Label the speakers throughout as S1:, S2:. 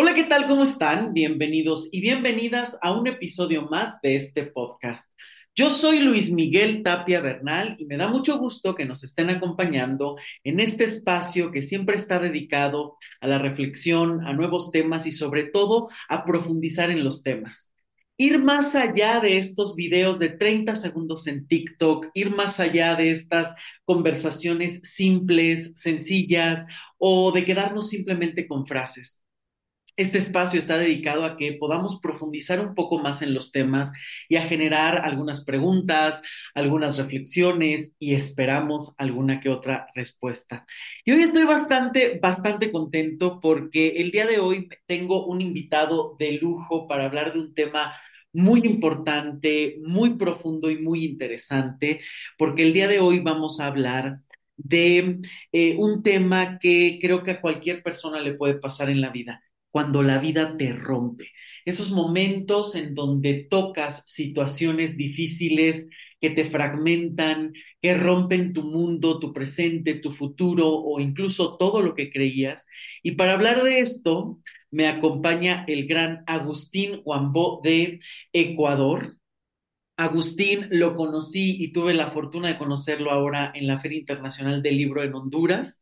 S1: Hola, ¿qué tal? ¿Cómo están? Bienvenidos y bienvenidas a un episodio más de este podcast. Yo soy Luis Miguel Tapia Bernal y me da mucho gusto que nos estén acompañando en este espacio que siempre está dedicado a la reflexión, a nuevos temas y sobre todo a profundizar en los temas. Ir más allá de estos videos de 30 segundos en TikTok, ir más allá de estas conversaciones simples, sencillas o de quedarnos simplemente con frases. Este espacio está dedicado a que podamos profundizar un poco más en los temas y a generar algunas preguntas, algunas reflexiones y esperamos alguna que otra respuesta. Y hoy estoy bastante, bastante contento porque el día de hoy tengo un invitado de lujo para hablar de un tema muy importante, muy profundo y muy interesante, porque el día de hoy vamos a hablar de eh, un tema que creo que a cualquier persona le puede pasar en la vida cuando la vida te rompe. Esos momentos en donde tocas situaciones difíciles que te fragmentan, que rompen tu mundo, tu presente, tu futuro o incluso todo lo que creías. Y para hablar de esto, me acompaña el gran Agustín Huambó de Ecuador. Agustín lo conocí y tuve la fortuna de conocerlo ahora en la Feria Internacional del Libro en Honduras.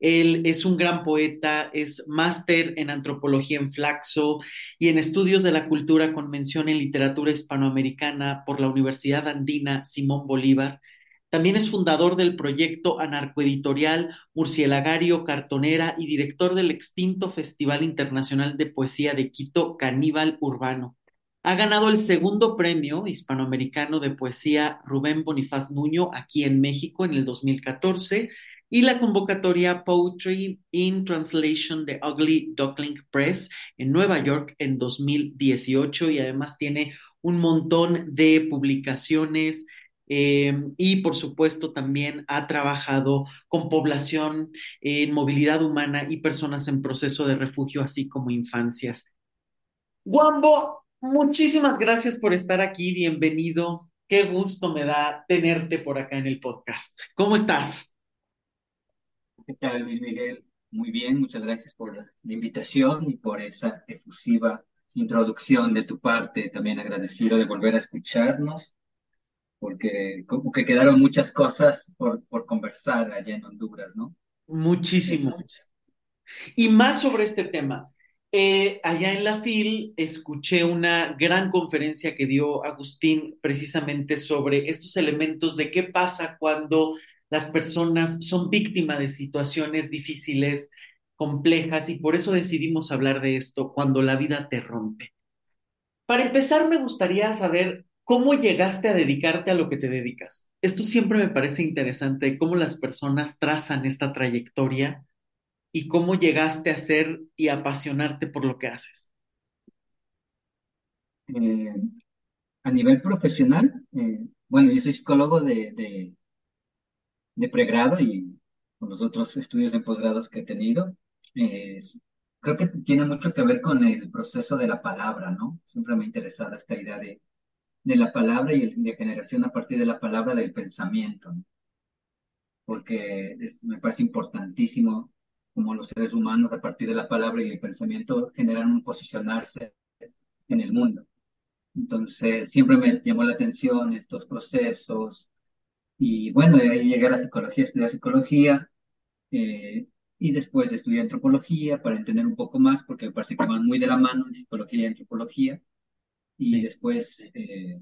S1: Él es un gran poeta, es máster en antropología en Flaxo y en estudios de la cultura con mención en literatura hispanoamericana por la Universidad Andina Simón Bolívar. También es fundador del proyecto anarcoeditorial Murcielagario Cartonera y director del extinto Festival Internacional de Poesía de Quito, Caníbal Urbano. Ha ganado el segundo premio hispanoamericano de poesía Rubén Bonifaz Nuño aquí en México en el 2014 y la convocatoria Poetry in Translation de Ugly Duckling Press en Nueva York en 2018 y además tiene un montón de publicaciones eh, y por supuesto también ha trabajado con población en movilidad humana y personas en proceso de refugio, así como infancias. Guambo, muchísimas gracias por estar aquí, bienvenido. Qué gusto me da tenerte por acá en el podcast. ¿Cómo estás?
S2: ¿Qué tal, Luis Miguel? Muy bien, muchas gracias por la invitación y por esa efusiva introducción de tu parte. También agradecido de volver a escucharnos, porque como que quedaron muchas cosas por, por conversar allá en Honduras, ¿no?
S1: Muchísimo. Y más sobre este tema. Eh, allá en la FIL escuché una gran conferencia que dio Agustín precisamente sobre estos elementos de qué pasa cuando las personas son víctimas de situaciones difíciles, complejas, y por eso decidimos hablar de esto cuando la vida te rompe. Para empezar, me gustaría saber cómo llegaste a dedicarte a lo que te dedicas. Esto siempre me parece interesante, cómo las personas trazan esta trayectoria y cómo llegaste a ser y apasionarte por lo que haces.
S2: Eh, a nivel profesional, eh, bueno, yo soy psicólogo de, de pregrado y con los otros estudios de posgrados que he tenido, creo que tiene mucho que ver con el proceso de la palabra, ¿no? Siempre me ha interesado esta idea de, de la palabra y de generación a partir de la palabra del pensamiento, ¿no? porque me parece importantísimo como los seres humanos a partir de la palabra y el pensamiento generan un posicionarse en el mundo. Entonces, siempre me llamó la atención estos procesos, y bueno, de ahí llegué a la psicología, estudié psicología eh, y después estudié antropología para entender un poco más, porque me parece que van muy de la mano psicología y antropología. Y después, eh,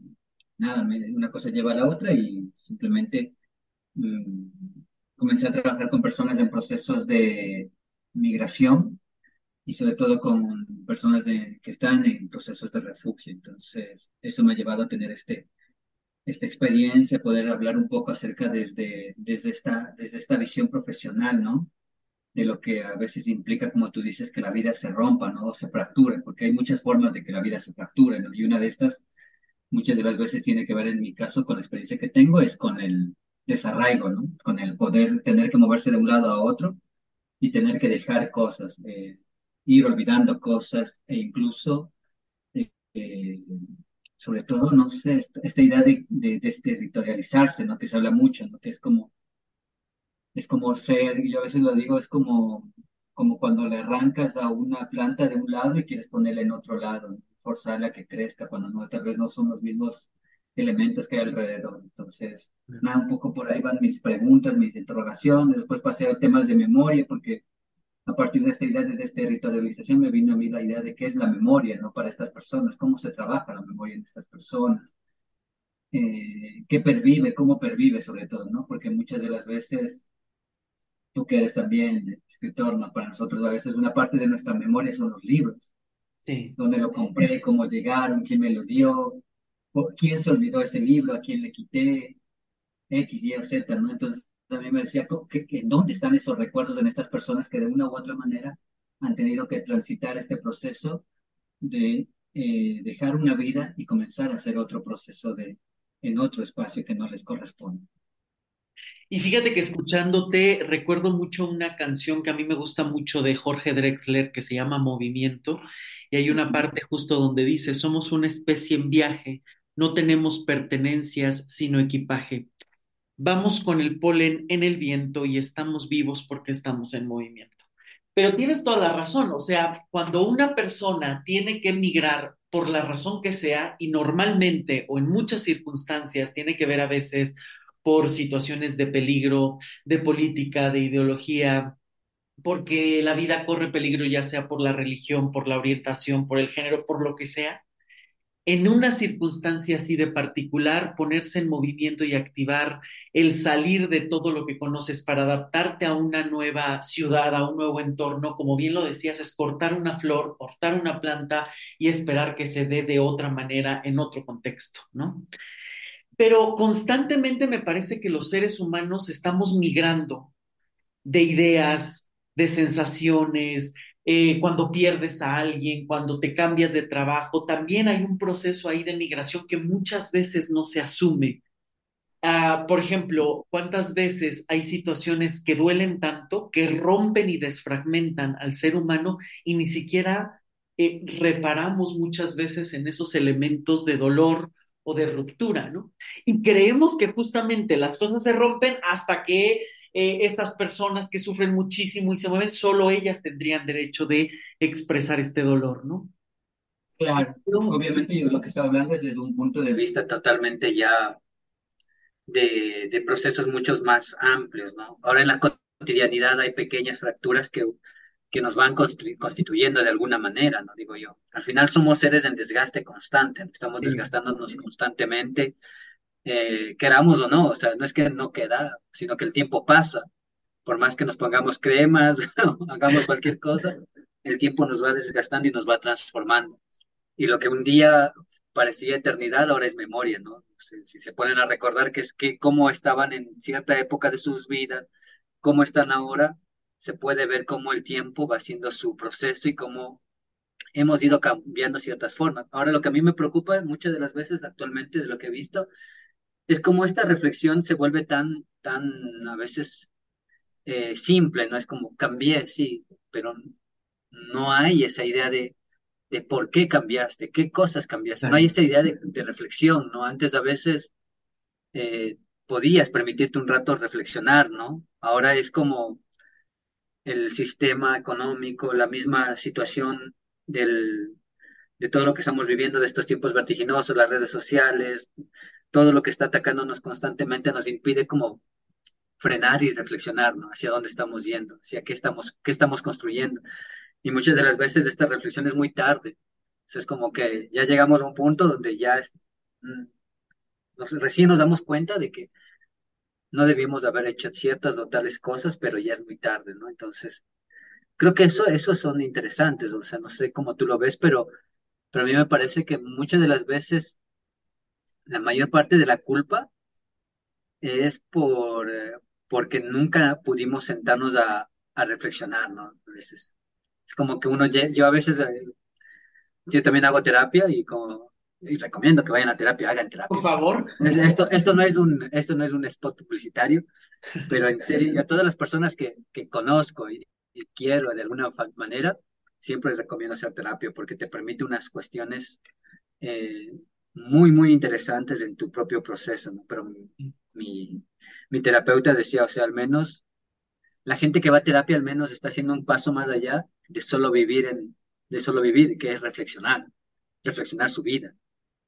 S2: nada, una cosa lleva a la otra y simplemente mm, comencé a trabajar con personas en procesos de migración y sobre todo con personas que están en procesos de refugio. Entonces, eso me ha llevado a tener este, esta experiencia, poder hablar un poco acerca desde, desde, esta, desde esta visión profesional, ¿no? De lo que a veces implica, como tú dices, que la vida se rompa, ¿no? O se fracture, porque hay muchas formas de que la vida se fracture, ¿no? Y una de estas, muchas de las veces tiene que ver, en mi caso, con la experiencia que tengo, es con el desarraigo, ¿no? Con el poder tener que moverse de un lado a otro y tener que dejar cosas, eh, ir olvidando cosas e incluso eh, eh, sobre todo, no sé, esta, idea de, de, desterritorializarse, ¿no? Que se habla mucho, ¿no? Que es como, es como ser, y yo a veces lo digo, es como, como cuando le arrancas a una planta de un lado y quieres ponerla en otro lado, forzarla a que crezca cuando no, tal vez no son los mismos elementos que hay alrededor. Entonces, nada, un poco por ahí van mis preguntas, mis interrogaciones, después pasé a temas de memoria, porque a partir de esta idea de desterritorialización me vino a mí la idea de qué es la memoria, ¿no? Para estas personas, cómo se trabaja la memoria en estas personas, eh, qué pervive, cómo pervive sobre todo, ¿no? Porque muchas de las veces, tú que eres también escritor, ¿no? Para nosotros a veces una parte de nuestra memoria son los libros. Sí. Dónde lo compré, cómo llegaron, quién me lo dio, quién se olvidó ese libro, a quién le quité, X, Y o Z, ¿no? Entonces, mí me decía en dónde están esos recuerdos en estas personas que de una u otra manera han tenido que transitar este proceso de eh, dejar una vida y comenzar a hacer otro proceso de, en otro espacio que no les corresponde.
S1: Y fíjate que escuchándote recuerdo mucho una canción que a mí me gusta mucho de Jorge Drexler que se llama Movimiento y hay una parte justo donde dice, somos una especie en viaje, no tenemos pertenencias sino equipaje. Vamos con el polen en el viento y estamos vivos porque estamos en movimiento. Pero tienes toda la razón, o sea, cuando una persona tiene que emigrar por la razón que sea y normalmente o en muchas circunstancias tiene que ver a veces por situaciones de peligro, de política, de ideología, porque la vida corre peligro ya sea por la religión, por la orientación, por el género, por lo que sea, en una circunstancia así de particular, ponerse en movimiento y activar el salir de todo lo que conoces para adaptarte a una nueva ciudad, a un nuevo entorno, como bien lo decías, es cortar una flor, cortar una planta y esperar que se dé de otra manera en otro contexto, ¿no? Pero constantemente me parece que los seres humanos estamos migrando de ideas, de sensaciones, eh, cuando pierdes a alguien, cuando te cambias de trabajo, también hay un proceso ahí de migración que muchas veces no se asume. Ah, por ejemplo, ¿cuántas veces hay situaciones que duelen tanto, que rompen y desfragmentan al ser humano y ni siquiera eh, reparamos muchas veces en esos elementos de dolor o de ruptura, ¿no? Y creemos que justamente las cosas se rompen hasta que eh, estas personas que sufren muchísimo y se mueven, solo ellas tendrían derecho de expresar este dolor, ¿no?
S2: Claro, obviamente yo lo que estaba hablando es desde un punto de vista totalmente ya de, de procesos muchos más amplios, ¿no? Ahora en la cotidianidad hay pequeñas fracturas que, que nos van constituyendo de alguna manera, ¿no? Digo yo. Al final somos seres en desgaste constante, estamos desgastándonos constantemente eh, queramos o no, o sea, no es que no queda, sino que el tiempo pasa. Por más que nos pongamos cremas o hagamos cualquier cosa, el tiempo nos va desgastando y nos va transformando. Y lo que un día parecía eternidad ahora es memoria, ¿no? Si, se ponen a recordar que es que cómo estaban en cierta época de sus vidas, cómo están ahora, se puede ver cómo el tiempo va haciendo su proceso y cómo hemos ido cambiando ciertas formas. Ahora lo que a mí me preocupa muchas de las veces actualmente de lo que he visto es como esta reflexión se vuelve tan, tan a veces eh, simple, ¿no? Es como cambié, sí, pero no hay esa idea de, de por qué cambiaste, qué cosas cambiaste, no hay esa idea de, reflexión, ¿no? Antes a veces eh, podías permitirte un rato reflexionar, ¿no? Ahora es como el sistema económico, la misma situación del, de todo lo que estamos viviendo, de estos tiempos vertiginosos, las redes sociales, todo lo que está atacándonos constantemente nos impide como frenar y reflexionar, ¿no? Hacia dónde estamos yendo, hacia qué estamos, qué estamos construyendo. Y muchas de las veces esta reflexión es muy tarde. O es como que ya llegamos a un punto donde ya es, mm, recién nos damos cuenta de que no debíamos haber hecho ciertas o tales cosas, pero ya es muy tarde, ¿no? Entonces, creo que eso, eso son interesantes, o sea, no sé cómo tú lo ves, pero, pero a mí me parece que muchas de las veces la mayor parte de la culpa es por, eh, porque nunca pudimos sentarnos a, a, reflexionar, ¿no? A veces. Es como que uno, yo a veces, eh, yo también hago terapia y, como, y recomiendo que vayan a terapia, hagan terapia.
S1: Por favor.
S2: Esto, esto, no, es un, esto no es un spot publicitario, pero en serio, a todas las personas que, que conozco y, y quiero de alguna manera, siempre recomiendo hacer terapia porque te permite unas cuestiones eh, muy, muy interesantes en tu propio proceso. Pero mi, mi, terapeuta decía, o sea, al menos la gente que va a terapia al menos está haciendo un paso más allá de solo vivir en, de solo vivir, que es reflexionar, reflexionar su vida,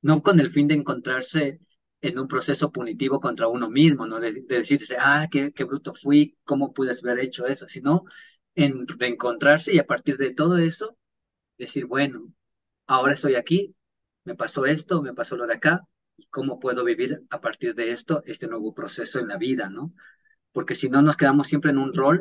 S2: no con el fin de encontrarse en un proceso punitivo contra uno mismo, ¿no? De, decirse, ah, qué, qué, bruto fui, cómo pude haber hecho eso, sino en reencontrarse y a partir de todo eso, decir, bueno, ahora estoy aquí, me pasó esto, me pasó lo de acá, y cómo puedo vivir a partir de esto este nuevo proceso en la vida, ¿no? Porque si no nos quedamos siempre en un rol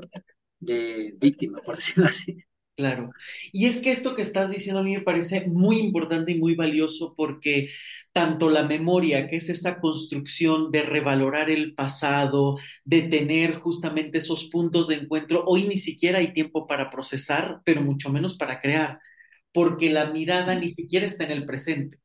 S2: de víctima, por decirlo así.
S1: Claro. Y es que esto que estás diciendo a mí me parece muy importante y muy valioso porque tanto la memoria, que es esa construcción de revalorar el pasado, de tener justamente esos puntos de encuentro, hoy ni siquiera hay tiempo para procesar, pero mucho menos para crear, porque la mirada ni siquiera está en el presente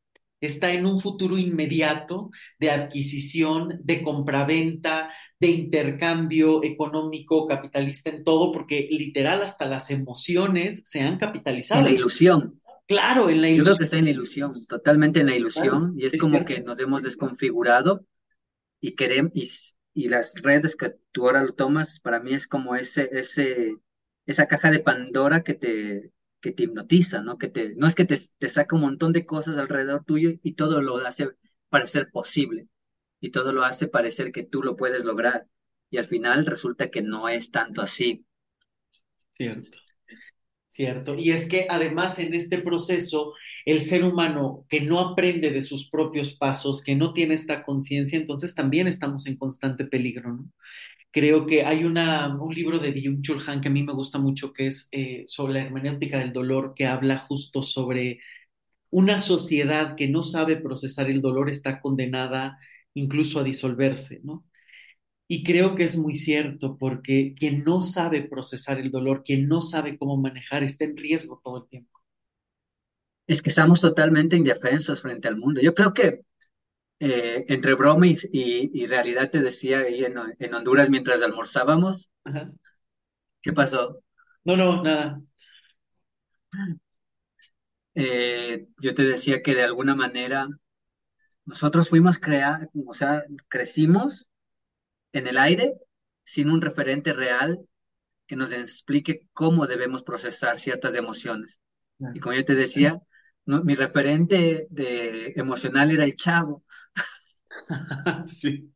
S1: está en un futuro inmediato de adquisición, de compraventa, de intercambio económico, capitalista en todo, porque literal hasta las emociones se han capitalizado.
S2: En la ilusión.
S1: Claro, en la
S2: ilusión. Yo creo que está en la ilusión, totalmente en la ilusión, y es, como que nos hemos desconfigurado y queremos, y, las redes que tú ahora lo tomas, para mí es como ese, ese, esa caja de Pandora que te, que te hipnotiza, ¿no? Que te, no es que te, te saca un montón de cosas alrededor tuyo y todo lo hace parecer posible y todo lo hace parecer que tú lo puedes lograr y al final resulta que no es tanto así.
S1: Cierto, cierto. Y es que además en este proceso el ser humano que no aprende de sus propios pasos, que no tiene esta conciencia, entonces también estamos en constante peligro, ¿no? Creo que hay una, un libro de Byung-Chul Han que a mí me gusta mucho, que es eh, sobre la hermenéutica del dolor, que habla justo sobre una sociedad que no sabe procesar el dolor está condenada incluso a disolverse, ¿no? Y creo que es muy cierto, porque quien no sabe procesar el dolor, quien no sabe cómo manejar, está en riesgo todo el tiempo.
S2: Es que estamos totalmente indefensos frente al mundo. Yo creo que eh, entre broma y, realidad te decía ahí en, Honduras mientras almorzábamos. ¿Qué pasó?
S1: No, no, nada.
S2: Eh, yo te decía que de alguna manera nosotros fuimos crear, o sea, crecimos en el aire sin un referente real que nos explique cómo debemos procesar ciertas emociones. Y como yo te decía, mi referente de emocional era el chavo.
S1: sí.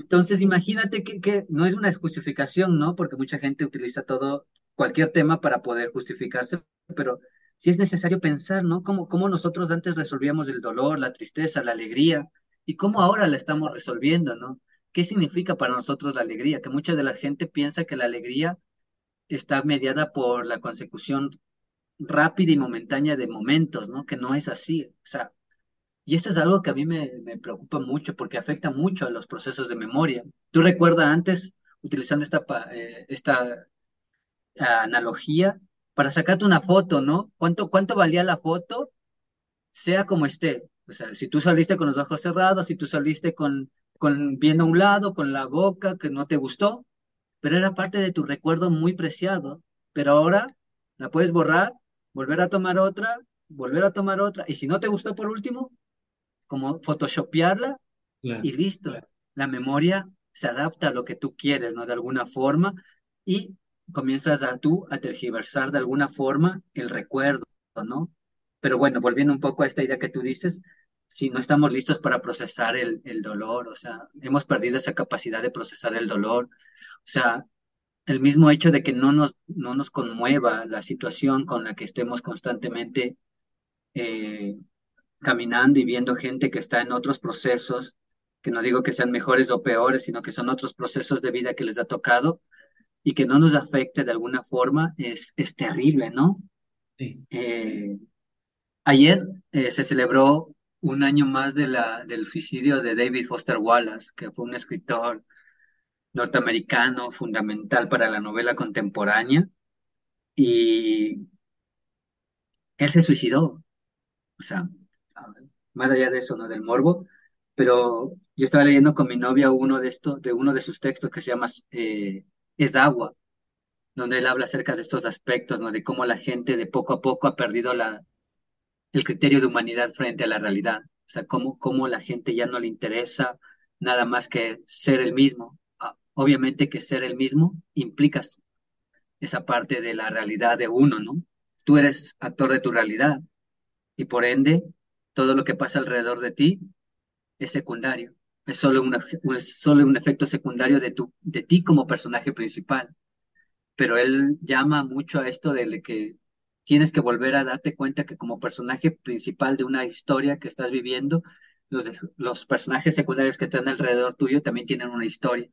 S2: Entonces, imagínate que, no es una justificación, ¿no? Porque mucha gente utiliza todo, cualquier tema para poder justificarse, pero sí es necesario pensar, ¿no? Cómo, cómo nosotros antes resolvíamos el dolor, la tristeza, la alegría, y cómo ahora la estamos resolviendo, ¿no? ¿Qué significa para nosotros la alegría? Que mucha de la gente piensa que la alegría está mediada por la consecución rápida y momentánea de momentos, ¿no? Que no es así. O sea, y eso es algo que a mí me, preocupa mucho porque afecta mucho a los procesos de memoria. Tú recuerdas antes, utilizando esta, eh, esta analogía, para sacarte una foto, ¿no? ¿Cuánto, ¿Cuánto valía la foto? Sea como esté. O sea, si tú saliste con los ojos cerrados, si tú saliste con, con viendo a un lado, con la boca que no te gustó, pero era parte de tu recuerdo muy preciado. Pero ahora la puedes borrar, volver a tomar otra, volver a tomar otra, y si no te gustó por último, como photoshopearla y listo. La memoria se adapta a lo que tú quieres, ¿no? De alguna forma y comienzas a tú a tergiversar de alguna forma el recuerdo, ¿no? Pero bueno, volviendo un poco a esta idea que tú dices, si no estamos listos para procesar el, el dolor, o sea, hemos perdido esa capacidad de procesar el dolor, o sea, el mismo hecho de que no nos, no nos conmueva la situación con la que estemos constantemente eh, caminando y viendo gente que está en otros procesos, que no digo que sean mejores o peores, sino que son otros procesos de vida que les ha tocado y que no nos afecte de alguna forma, es, es terrible, ¿no?
S1: Sí.
S2: Eh, ayer eh, se celebró un año más de la, del suicidio de David Foster Wallace, que fue un escritor norteamericano fundamental para la novela contemporánea, y él se suicidó. O sea, más allá de eso, ¿no? Del morbo, pero yo estaba leyendo con mi novia uno de estos, de uno de sus textos que se llama eh, Es agua, donde él habla acerca de estos aspectos, ¿no? De cómo la gente de poco a poco ha perdido la, el criterio de humanidad frente a la realidad. O sea, cómo, cómo la gente ya no le interesa nada más que ser el mismo. obviamente que ser el mismo implica esa parte de la realidad de uno, ¿no? Tú eres actor de tu realidad y por ende todo lo que pasa alrededor de ti es secundario, es solo, solo un efecto secundario de, tu, de ti como personaje principal. Pero él llama mucho a esto de que tienes que volver a darte cuenta que como personaje principal de una historia que estás viviendo, los, los personajes secundarios que están alrededor tuyo también tienen una historia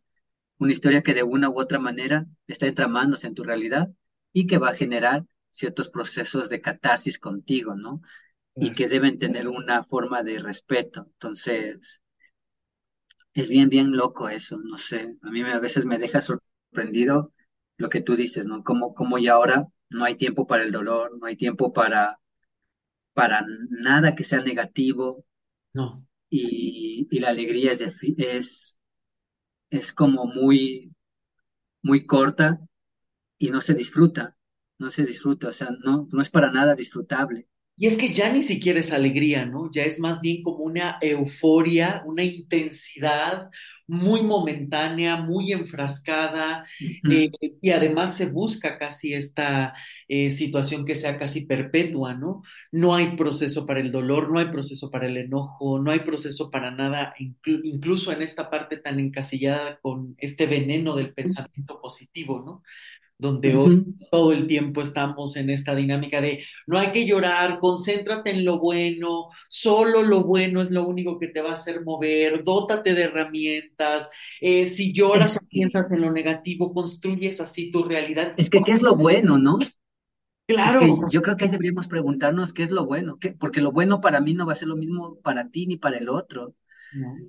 S2: una historia que de una u otra manera está entramándose en tu realidad y que va a generar ciertos procesos de catarsis contigo, ¿no? Y que deben tener una forma de respeto. Entonces, es bien, bien loco eso, no sé, a mí a veces me deja sorprendido lo que tú dices, ¿no? Como, como ya ahora no hay tiempo para el dolor, no hay tiempo para, para nada que sea negativo.
S1: No.
S2: Y, y la alegría es, es, es como muy, muy corta y no se disfruta, no se disfruta, o sea, no, no es para nada disfrutable.
S1: Y es que ya ni siquiera es alegría, ¿no? Ya es más bien como una euforia, una intensidad muy momentánea, muy enfrascada, eh, y además se busca casi esta eh, situación que sea casi perpetua, ¿no? No hay proceso para el dolor, no hay proceso para el enojo, no hay proceso para nada, incluso en esta parte tan encasillada con este veneno del pensamiento positivo, ¿no? Donde hoy todo el tiempo estamos en esta dinámica de no hay que llorar, concéntrate en lo bueno, solo lo bueno es lo único que te va a hacer mover, dótate de herramientas, eh, si lloras o piensas en lo negativo, construyes así tu realidad.
S2: Es que, ¿qué es lo bueno, no? Claro. Es que yo creo que ahí deberíamos preguntarnos qué es lo bueno, ¿Qué? porque lo bueno para mí no va a ser lo mismo para ti ni para el otro.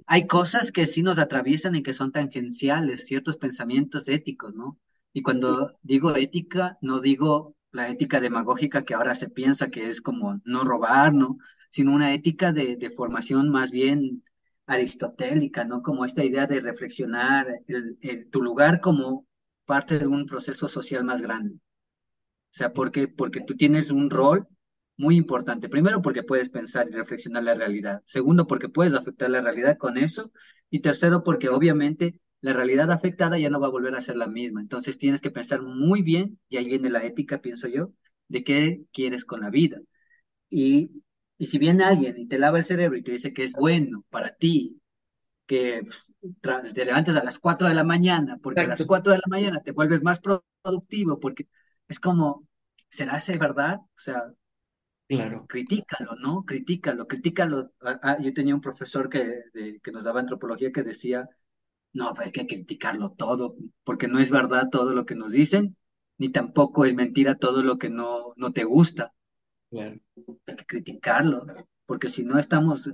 S2: Hay cosas que sí nos atraviesan y que son tangenciales, ciertos pensamientos éticos, ¿no? Y cuando digo ética, no digo la ética demagógica que ahora se piensa que es como no robar, ¿no? Sino una ética de, de formación más bien aristotélica, ¿no? Como esta idea de reflexionar tu lugar como parte de un proceso social más grande. O sea, porque, porque tú tienes un rol muy importante. Primero, porque puedes pensar y reflexionar la realidad. Segundo, porque puedes afectar la realidad con eso. Y tercero, porque obviamente la realidad afectada ya no va a volver a ser la misma. Entonces tienes que pensar muy bien, y ahí viene la ética, pienso yo, de qué quieres con la vida. Y, y si viene alguien y te lava el cerebro y te dice que es bueno para ti, que te levantes a las 4 de la mañana, porque a las 4 de la mañana te vuelves más productivo, porque es como, ¿será ese verdad? O sea,
S1: Claro.
S2: Critícalo, ¿no? Critícalo, critícalo. Ah, ah, yo tenía un profesor que, que nos daba antropología que decía no, hay que criticarlo todo, porque no es verdad todo lo que nos dicen, ni tampoco es mentira todo lo que no, no te gusta. Hay que criticarlo, porque si no estamos...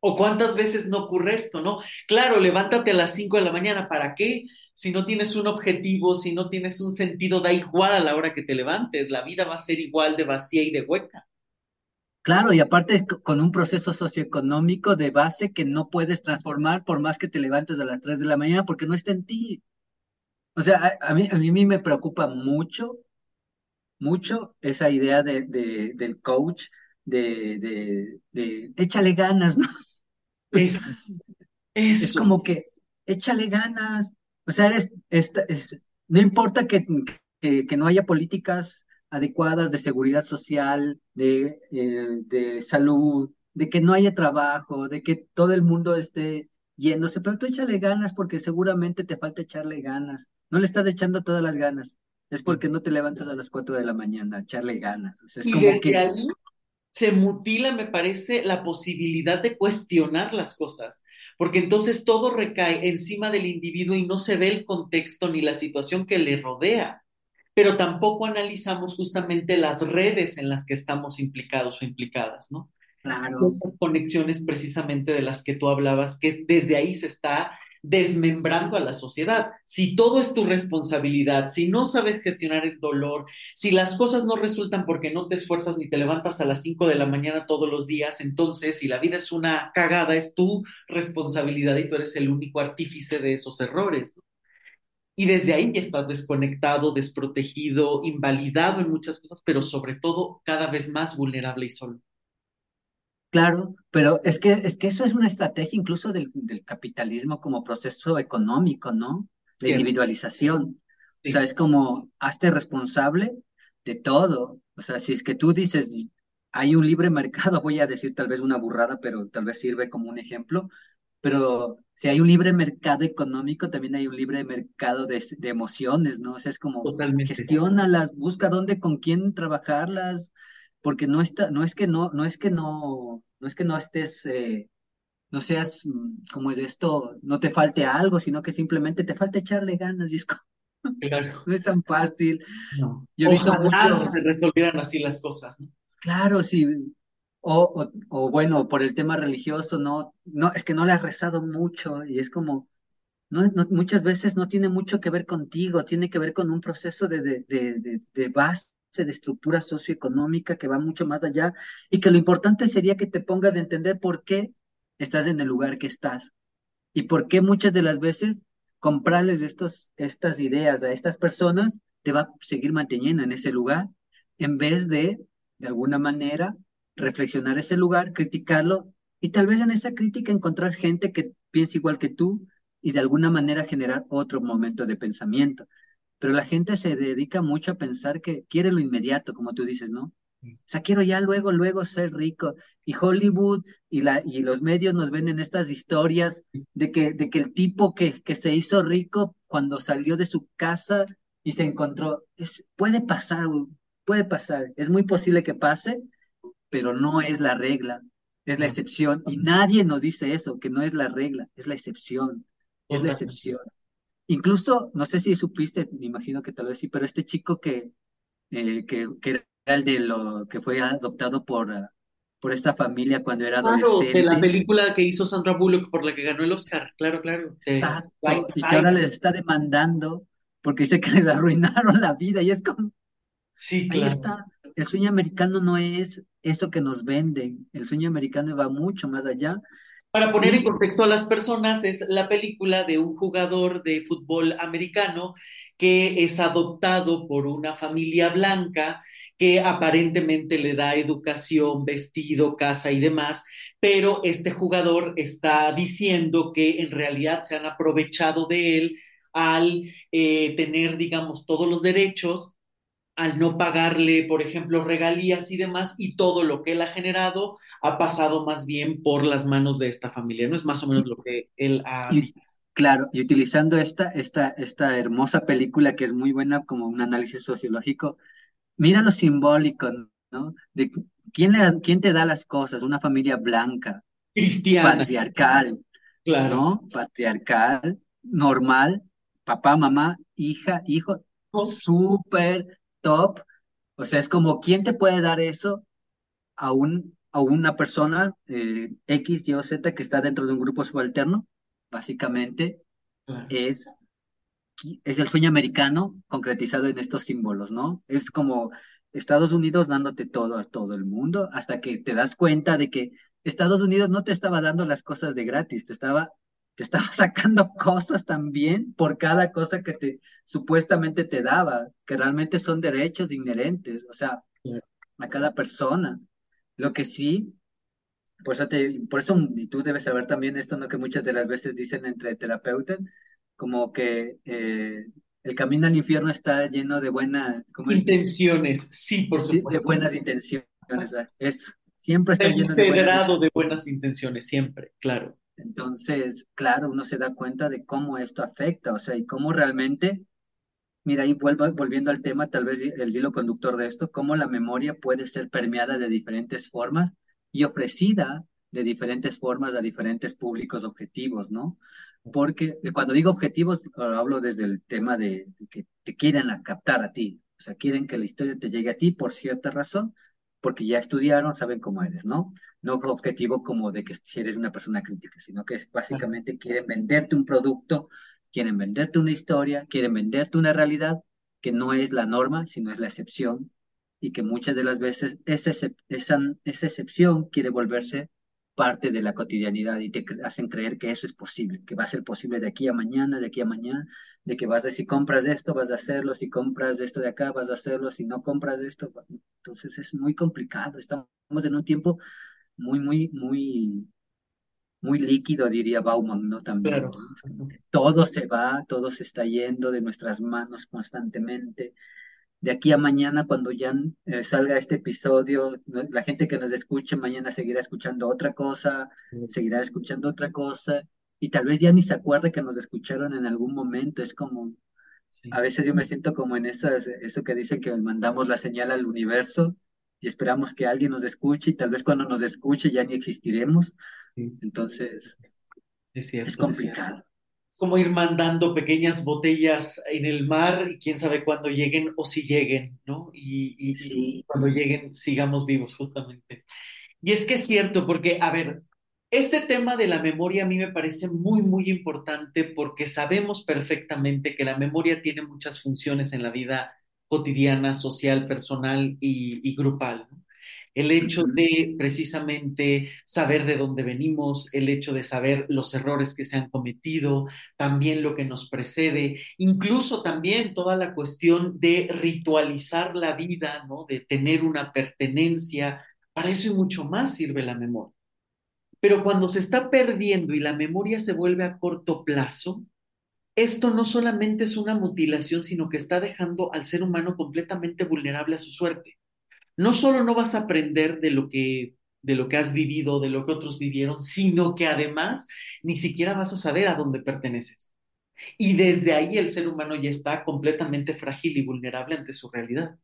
S1: ¿O cuántas veces no ocurre esto, no? Claro, levántate a las 5 de la mañana, ¿para qué? Si no tienes un objetivo, si no tienes un sentido, da igual a la hora que te levantes, la vida va a ser igual de vacía y de hueca.
S2: Claro, y aparte con un proceso socioeconómico de base que no puedes transformar por más que te levantes a las 3 de la mañana porque no está en ti. O sea, a, mí, a mí me preocupa mucho, mucho esa idea de, del coach, de, de, de échale ganas, ¿no?
S1: Es,
S2: es como que échale ganas. O sea, es, es, no importa que, que, que no haya políticas adecuadas de seguridad social, de, eh, de salud, de que no haya trabajo, de que todo el mundo esté yéndose, pero tú échale ganas porque seguramente te falta echarle ganas. No le estás echando todas las ganas. Es porque no te levantas a las 4 de la mañana, echarle ganas. es
S1: y como que... ahí se mutila, me parece, la posibilidad de cuestionar las cosas, porque entonces todo recae encima del individuo y no se ve el contexto ni la situación que le rodea pero tampoco analizamos justamente las redes en las que estamos implicados o implicadas, ¿no?
S2: Claro.
S1: conexiones precisamente de las que tú hablabas, que desde ahí se está desmembrando a la sociedad. Si todo es tu responsabilidad, si no sabes gestionar el dolor, si las cosas no resultan porque no te esfuerzas ni te levantas a las 5 de la mañana todos los días, entonces si la vida es una cagada, es tu responsabilidad y tú eres el único artífice de esos errores. ¿no? Y desde ahí ya estás desconectado, desprotegido, invalidado en muchas cosas, pero sobre todo cada vez más vulnerable y solo.
S2: Claro, pero es que, es que eso es una estrategia incluso del, del capitalismo como proceso económico, ¿no?
S1: Cierto,
S2: individualización. O sea,
S1: sí,
S2: es como, hazte responsable de todo. O sea, si es que tú dices, hay un libre mercado, voy a decir tal vez una burrada, pero tal vez sirve como un ejemplo, pero si hay un libre mercado económico, también hay un libre mercado de, de emociones, ¿no? O sea, es como,
S1: totalmente.
S2: gestiónalas, busca dónde, con quién trabajarlas, porque no está, no es que no, no es que no, no es que no estés, eh, no seas, mm, como es esto, no te falte algo, sino que simplemente te falta echarle ganas y es como,
S1: Claro,
S2: no es tan fácil.
S1: no.
S2: Yo he visto
S1: Ojalá se
S2: muchos,
S1: resolvieran así las cosas, ¿no?
S2: claro, sí, o, o, o bueno, por el tema religioso, no, no, es que no le has rezado mucho y es como, no, no, muchas veces no tiene mucho que ver contigo, tiene que ver con un proceso de, de, de, de, base, de estructura socioeconómica que va mucho más allá y que lo importante sería que te pongas a entender por qué estás en el lugar que estás y por qué muchas de las veces comprarles estos, estas ideas a estas personas te va a seguir manteniendo en ese lugar en vez de, de alguna manera, reflexionar ese lugar, criticarlo y tal vez en esa crítica encontrar gente que piense igual que tú y de alguna manera generar otro momento de pensamiento. Pero la gente se dedica mucho a pensar que quiere lo inmediato, como tú dices, ¿no? O sea, quiero ya luego, luego ser rico. Y Hollywood y, la, y los medios nos venden estas historias de que, de que el tipo que, que se hizo rico cuando salió de su casa y se encontró, es, puede pasar, puede pasar. Es muy posible que pase, pero no es la regla, es la
S1: No,
S2: excepción. Y nadie nos dice eso, que no es la regla, es la excepción, es la excepción. Incluso, no sé si supiste, me imagino que tal vez sí, pero este chico que, eh, que, que era el de lo que fue adoptado por, ah, por esta familia cuando era
S1: Claro, de la
S2: adolescente,
S1: película que hizo Sandra Bullock por la que ganó el Oscar, claro, claro.
S2: Exacto, y que ahora les está demandando porque dice que les arruinaron la vida, y es como,
S1: Sí,
S2: ahí
S1: claro.
S2: está, el sueño americano no es eso que nos venden, el sueño americano va mucho más allá,
S1: Para poner en contexto a las personas, es la película de un jugador de fútbol americano que es adoptado por una familia blanca que aparentemente le da educación, vestido, casa y demás, pero este jugador está diciendo que en realidad se han aprovechado de él al eh, tener, digamos, todos los derechos al no pagarle, por ejemplo, regalías y demás, y todo lo que él ha generado ha pasado más bien por las manos de esta familia, ¿no? Es más o menos
S2: sí,
S1: lo que él ha
S2: Y, claro, y utilizando esta, esta, esta hermosa película que es muy buena como un análisis sociológico, mira lo simbólico, ¿no? De quién, le, quién te da las cosas, una familia blanca,
S1: Cristiana,
S2: patriarcal,
S1: claro.
S2: ¿no? Patriarcal, normal, papá, mamá, hija, hijo, súper top. O sea, es como, ¿quién te puede dar eso a un, a una persona eh, X, Y o Z que está dentro de un grupo subalterno? Básicamente
S1: Claro.
S2: es, es el sueño americano concretizado en estos símbolos, ¿no? Es como Estados Unidos dándote todo a todo el mundo hasta que te das cuenta de que Estados Unidos no te estaba dando las cosas de gratis, te estaba, te estaba sacando cosas también por cada cosa que te supuestamente te daba, que realmente son derechos inherentes, o sea, a cada persona. Lo que sí por eso, te, por eso, y tú debes saber también esto, ¿no? Que muchas de las veces dicen entre terapeutas, como que eh, el camino al infierno está lleno de buena, ¿cómo es?
S1: Intenciones, sí, por
S2: Sí, de
S1: supuesto.
S2: buenas intenciones. Es, siempre está lleno de buenas
S1: de
S2: intenciones.
S1: buenas intenciones, siempre, claro.
S2: Entonces, claro, uno se da cuenta de cómo esto afecta, o sea, y cómo realmente, mira, ahí vuelvo, volviendo al tema, tal vez el hilo conductor de esto, cómo la memoria puede ser permeada de diferentes formas y ofrecida de diferentes formas a diferentes públicos objetivos, ¿no? Porque eh, cuando digo objetivos, eh, hablo desde el tema de, que te quieren captar a ti, o sea, quieren que la historia te llegue a ti por cierta razón, porque ya estudiaron, saben cómo eres, ¿no? No objetivo como de que si eres una persona crítica, sino que es,
S1: Ajá,
S2: básicamente quieren venderte un producto, quieren venderte una historia, quieren venderte una realidad que no es la norma, sino es la excepción, y que muchas de las veces esa, esa, esa excepción quiere volverse parte de la cotidianidad y te hacen creer que eso es posible, que va a ser posible de aquí a mañana, de aquí a mañana, de que vas a, si compras esto, vas a hacerlo, si compras esto de acá, vas a hacerlo, si no compras esto, entonces es muy complicado, estamos en un tiempo muy, muy, muy, muy líquido, diría Bauman, ¿no? También. ¿no? Todo se va, todo se está yendo de nuestras manos constantemente. De aquí a mañana, cuando ya eh, salga este episodio, la gente que nos escuche mañana seguirá escuchando otra cosa, seguirá escuchando otra cosa, y tal vez ya ni se acuerde que nos escucharon en algún momento. Es como, a veces yo me siento como en esas, eso que dicen que mandamos la señal al universo y esperamos que alguien nos escuche y tal vez cuando nos escuche ya ni existiremos.
S1: sí,
S2: Entonces,
S1: es
S2: complicado.
S1: Como ir mandando pequeñas botellas en el mar y quién sabe cuándo lleguen o si lleguen, ¿no? Y, y- y
S2: Sí,
S1: cuando lleguen sigamos vivos, justamente. Y es que es cierto, porque, a ver, este tema de la memoria a mí me parece muy, muy importante porque sabemos perfectamente que la memoria tiene muchas funciones en la vida cotidiana, social, personal y, y grupal, ¿no? El hecho de precisamente saber de dónde venimos, el hecho de saber los errores que se han cometido, también lo que nos precede, incluso también toda la cuestión de ritualizar la vida, ¿no? De tener una pertenencia para eso y mucho más sirve la memoria. Pero cuando se está perdiendo y la memoria se vuelve a corto plazo, esto no solamente es una mutilación, sino que está dejando al ser humano completamente vulnerable a su suerte. No solo no vas a aprender de lo que de lo que has vivido, de lo que otros vivieron, sino que además ni siquiera vas a saber a dónde perteneces. Y desde ahí el ser humano ya está completamente frágil y vulnerable ante su realidad.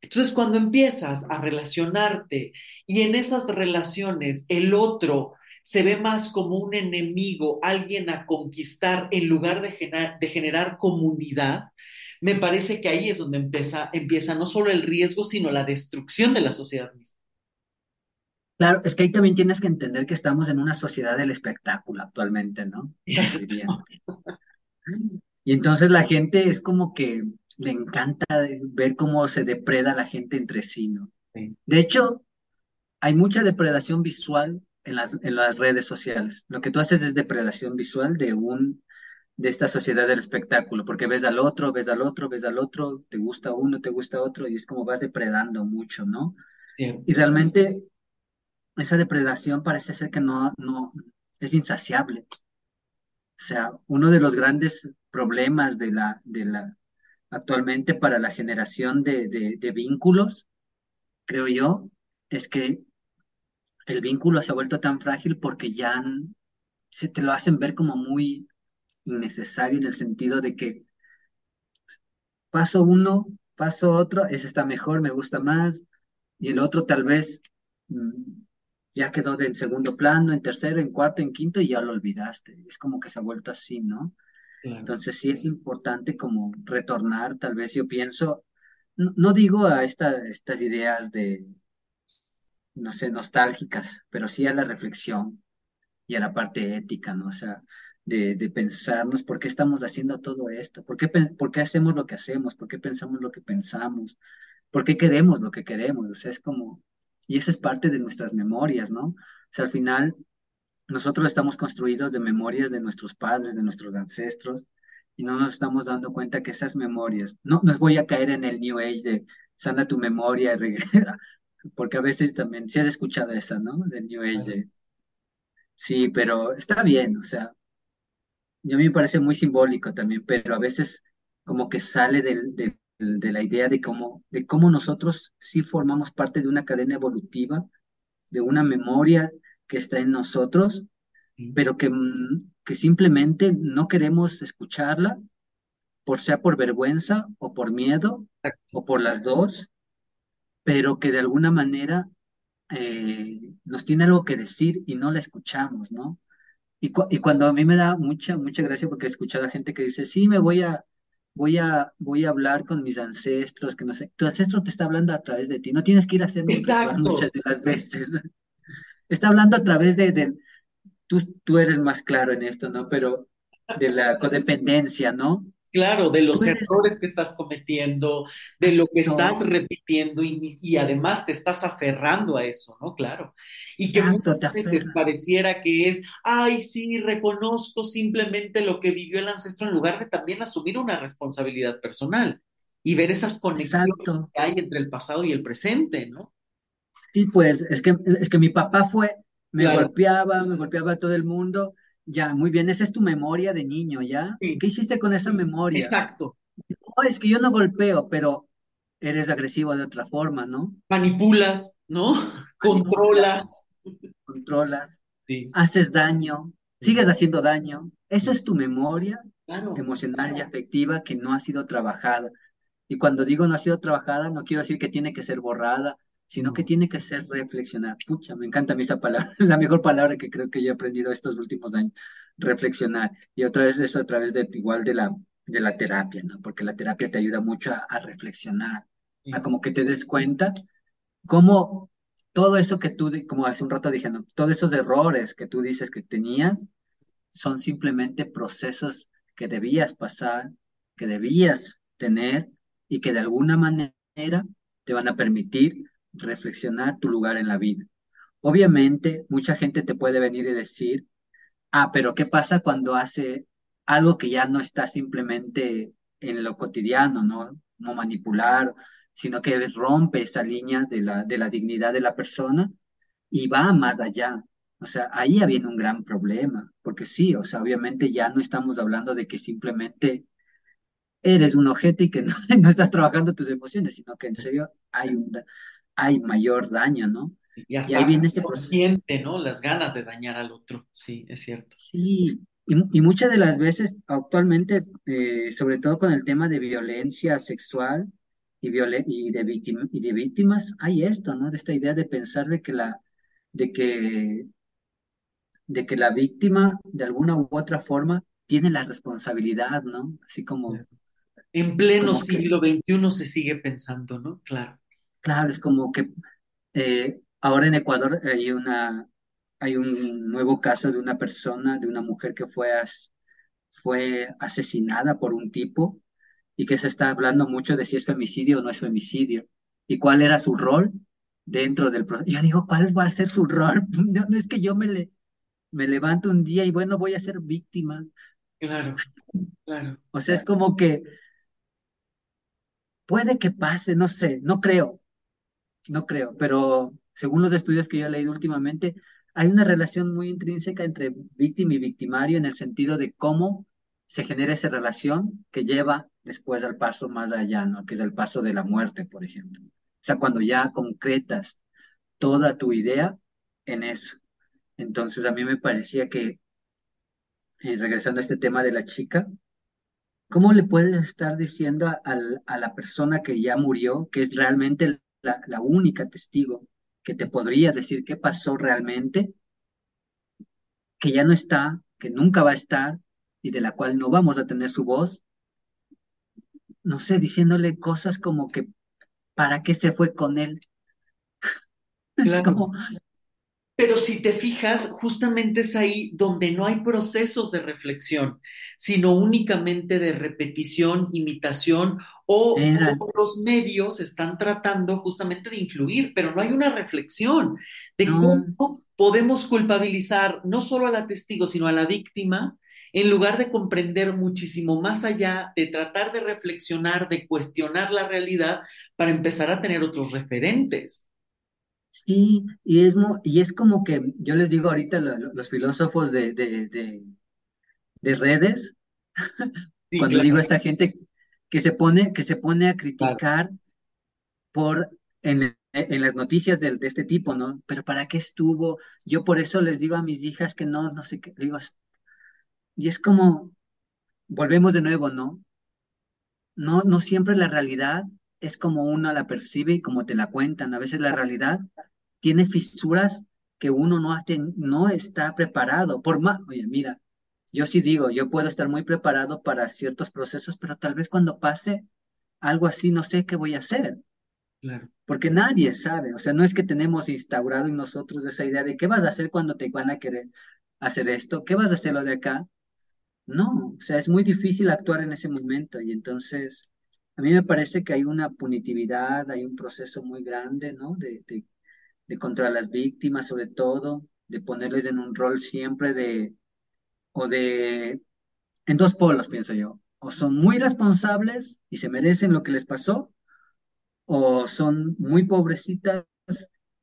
S1: Entonces, cuando empiezas a relacionarte y en esas relaciones el otro se ve más como un enemigo, alguien a conquistar en lugar de generar, de generar comunidad, me parece que ahí es donde empieza, empieza no solo el riesgo, sino la destrucción de la sociedad misma.
S2: Claro, es que ahí también tienes que entender que estamos en una sociedad del espectáculo actualmente, ¿no? Y entonces la gente es como que le encanta ver cómo se depreda la gente entre sí, ¿no?
S1: Sí,
S2: De hecho, hay mucha depredación visual en las, en las redes sociales. Lo que tú haces es depredación visual de un, de esta sociedad del espectáculo, porque ves al otro, ves al otro, ves al otro, te gusta uno, te gusta otro, y es como vas depredando mucho, ¿no? Y
S1: cierto.
S2: realmente esa depredación parece ser que no, no es insaciable. O sea, uno de los grandes problemas de la, de la, actualmente para la generación de, de, de vínculos, creo yo, es que el vínculo se ha vuelto tan frágil porque ya se te lo hacen ver como muy innecesario en el sentido de que paso uno, paso otro, ese está mejor, me gusta más, y el otro tal vez mm, ya quedó en segundo plano, en tercero, en cuarto, en quinto, y ya lo olvidaste. Es como que se ha vuelto así, ¿no?
S1: Claro.
S2: Entonces sí es importante como retornar, tal vez yo pienso, no, no digo a esta, estas ideas de, no sé, nostálgicas, pero sí a la reflexión y a la parte ética, ¿no? O sea, de, de pensarnos por qué estamos haciendo todo esto, ¿Por qué, por qué hacemos lo que hacemos, por qué pensamos lo que pensamos, por qué queremos lo que queremos, o sea, es como, y eso es parte de nuestras memorias, ¿no? O sea, al final nosotros estamos construidos de memorias de nuestros padres, de nuestros ancestros, y no nos estamos dando cuenta que esas memorias, no, no voy a caer en el New Age de sana tu memoria, y regresa, porque a veces también, si has escuchado esa, ¿no? Del New Age de, sí, pero está bien, o sea, y a mí me parece muy simbólico también, pero a veces como que sale del- del- de la idea de cómo, de cómo nosotros sí formamos parte de una cadena evolutiva, de una memoria que está en nosotros, pero que, mm, que simplemente no queremos escucharla, por sea por vergüenza o por miedo o por las dos, pero que de alguna manera eh, nos tiene algo que decir y no la escuchamos, ¿no? Y, cu- y cuando a mí me da mucha, mucha gracia porque he escuchado a gente que dice, sí, me voy a, voy a, voy a hablar con mis ancestros, que no sé, tu ancestro te está hablando a través de ti, no tienes que ir a hacer un ritual muchas de las veces, está hablando a través de, de tú, tú eres más claro en esto, ¿no? Pero de la codependencia, ¿no?
S1: Claro, de los
S2: eres
S1: errores que estás cometiendo, de lo que estás repitiendo y, y además te estás aferrando a eso, ¿no? Claro. Y que muchas veces pareciera que es, ay, sí, reconozco simplemente lo que vivió el ancestro en lugar de también asumir una responsabilidad personal y ver esas conexiones
S2: exacto.
S1: que hay entre el pasado y el presente, ¿no?
S2: Sí, pues es que, es que mi papá fue, me
S1: Claro,
S2: golpeaba, me golpeaba a todo el mundo. Ya, muy bien, esa es tu memoria de niño, ¿ya?
S1: sí,
S2: ¿Qué hiciste con esa memoria?
S1: exacto.
S2: No, es que yo no golpeo, pero eres agresivo de otra forma, ¿no?
S1: Manipulas, ¿no? Controlas.
S2: Manipulas, controlas,
S1: Sí,
S2: haces daño, sigues haciendo daño. Eso es tu memoria
S1: claro.
S2: emocional y afectiva que no ha sido trabajada. Y cuando digo no ha sido trabajada, no quiero decir que tiene que ser borrada, sino que tiene que ser reflexionar. Pucha, me encanta a mí esa palabra, la mejor palabra que creo que yo he aprendido estos últimos años, reflexionar. Y otra vez eso a través de igual de la, de la terapia, ¿no? Porque la terapia te ayuda mucho a, a reflexionar, a como que te des cuenta cómo todo eso que tú, como hace un rato dije, ¿no? Todos esos errores que tú dices que tenías son simplemente procesos que debías pasar, que debías tener y que de alguna manera te van a permitir reflexionar tu lugar en la vida. Obviamente, mucha gente te puede venir y decir, ah, pero ¿qué pasa cuando hace algo que ya no está simplemente en lo cotidiano, ¿no? No manipular, sino que rompe esa línea de la, de la dignidad de la persona y va más allá. O sea, ahí viene un gran problema, porque sí, o sea, obviamente ya no estamos hablando de que simplemente eres un objeto y que no, no estás trabajando tus emociones, sino que en serio hay un, hay mayor daño, ¿no?
S1: y
S2: Y ahí
S1: hasta
S2: viene este proceso.
S1: consciente, ¿no? Las ganas de dañar al otro. Sí, es cierto.
S2: Sí, y, mu- y muchas de las veces actualmente, eh, sobre todo con el tema de violencia sexual y, violen- y, de víctima, y de víctimas, hay esto, ¿no? De esta idea de pensar de que la, de que de que la víctima, de alguna u otra forma, tiene la responsabilidad, ¿no? Así como,
S1: En pleno
S2: como que,
S1: siglo XXI se sigue pensando, ¿no? Claro.
S2: Claro, es como que eh, ahora en Ecuador hay una, hay un nuevo caso de una persona, de una mujer que fue, as- fue asesinada por un tipo y que se está hablando mucho de si es femicidio o no es femicidio y cuál era su rol dentro del proceso. Yo digo, ¿cuál va a ser su rol? No, no es que yo me, le, me levanto un día y bueno, voy a ser víctima.
S1: Claro, claro.
S2: O sea, es como que Puede que pase, no sé, no creo, no creo, pero según los estudios que yo he leído últimamente, hay una relación muy intrínseca entre víctima y victimario en el sentido de cómo se genera esa relación que lleva después al paso más allá, ¿no? Que es el paso de la muerte, por ejemplo. O sea, cuando ya concretas toda tu idea en eso. Entonces, a mí me parecía que, eh, regresando a este tema de la chica, ¿Cómo le puedes estar diciendo a, a la persona que ya murió, que es realmente la, la única testigo que te podría decir qué pasó realmente, que ya no está, que nunca va a estar y de la cual no vamos a tener su voz? No sé, diciéndole cosas como que, ¿para qué se fue con él? Es
S1: Claro.
S2: como,
S1: Pero si te fijas, justamente es ahí donde no hay procesos de reflexión, sino únicamente de repetición, imitación o como los medios están tratando justamente de influir, pero no hay una reflexión de
S2: no,
S1: cómo podemos culpabilizar no solo a la testigo, sino a la víctima, en lugar de comprender muchísimo más allá, de tratar de reflexionar, de cuestionar la realidad para empezar a tener otros referentes.
S2: Sí, y es, y es como que yo les digo ahorita lo- lo- los filósofos de, de, de, de redes,
S1: Sí,
S2: cuando digo
S1: claro,
S2: a esta gente que se pone, que se pone a
S1: claro,
S2: criticar por en, en las noticias de, de este tipo, ¿no? Pero ¿para qué estuvo? Yo por eso les digo a mis hijas que no, no sé qué, digo, y es como, volvemos de nuevo, ¿no? No, no siempre la realidad es como uno la percibe y como te la cuentan. A veces la realidad tiene fisuras que uno no, ten- no está preparado. Por más, oye, mira, yo sí digo, yo puedo estar muy preparado para ciertos procesos, pero tal vez cuando pase algo así, no sé qué voy a hacer.
S1: claro.
S2: porque nadie sabe, o sea, no es que tenemos instaurado en nosotros esa idea de qué vas a hacer cuando te van a querer hacer esto, qué vas a hacer lo de acá. No, o sea, es muy difícil actuar en ese momento y entonces a mí me parece que hay una punitividad, hay un proceso muy grande, ¿no? De, de, de contra las víctimas, sobre todo, de ponerles en un rol siempre de, o de, en dos polos, pienso yo, o son muy responsables y se merecen lo que les pasó, o son muy pobrecitas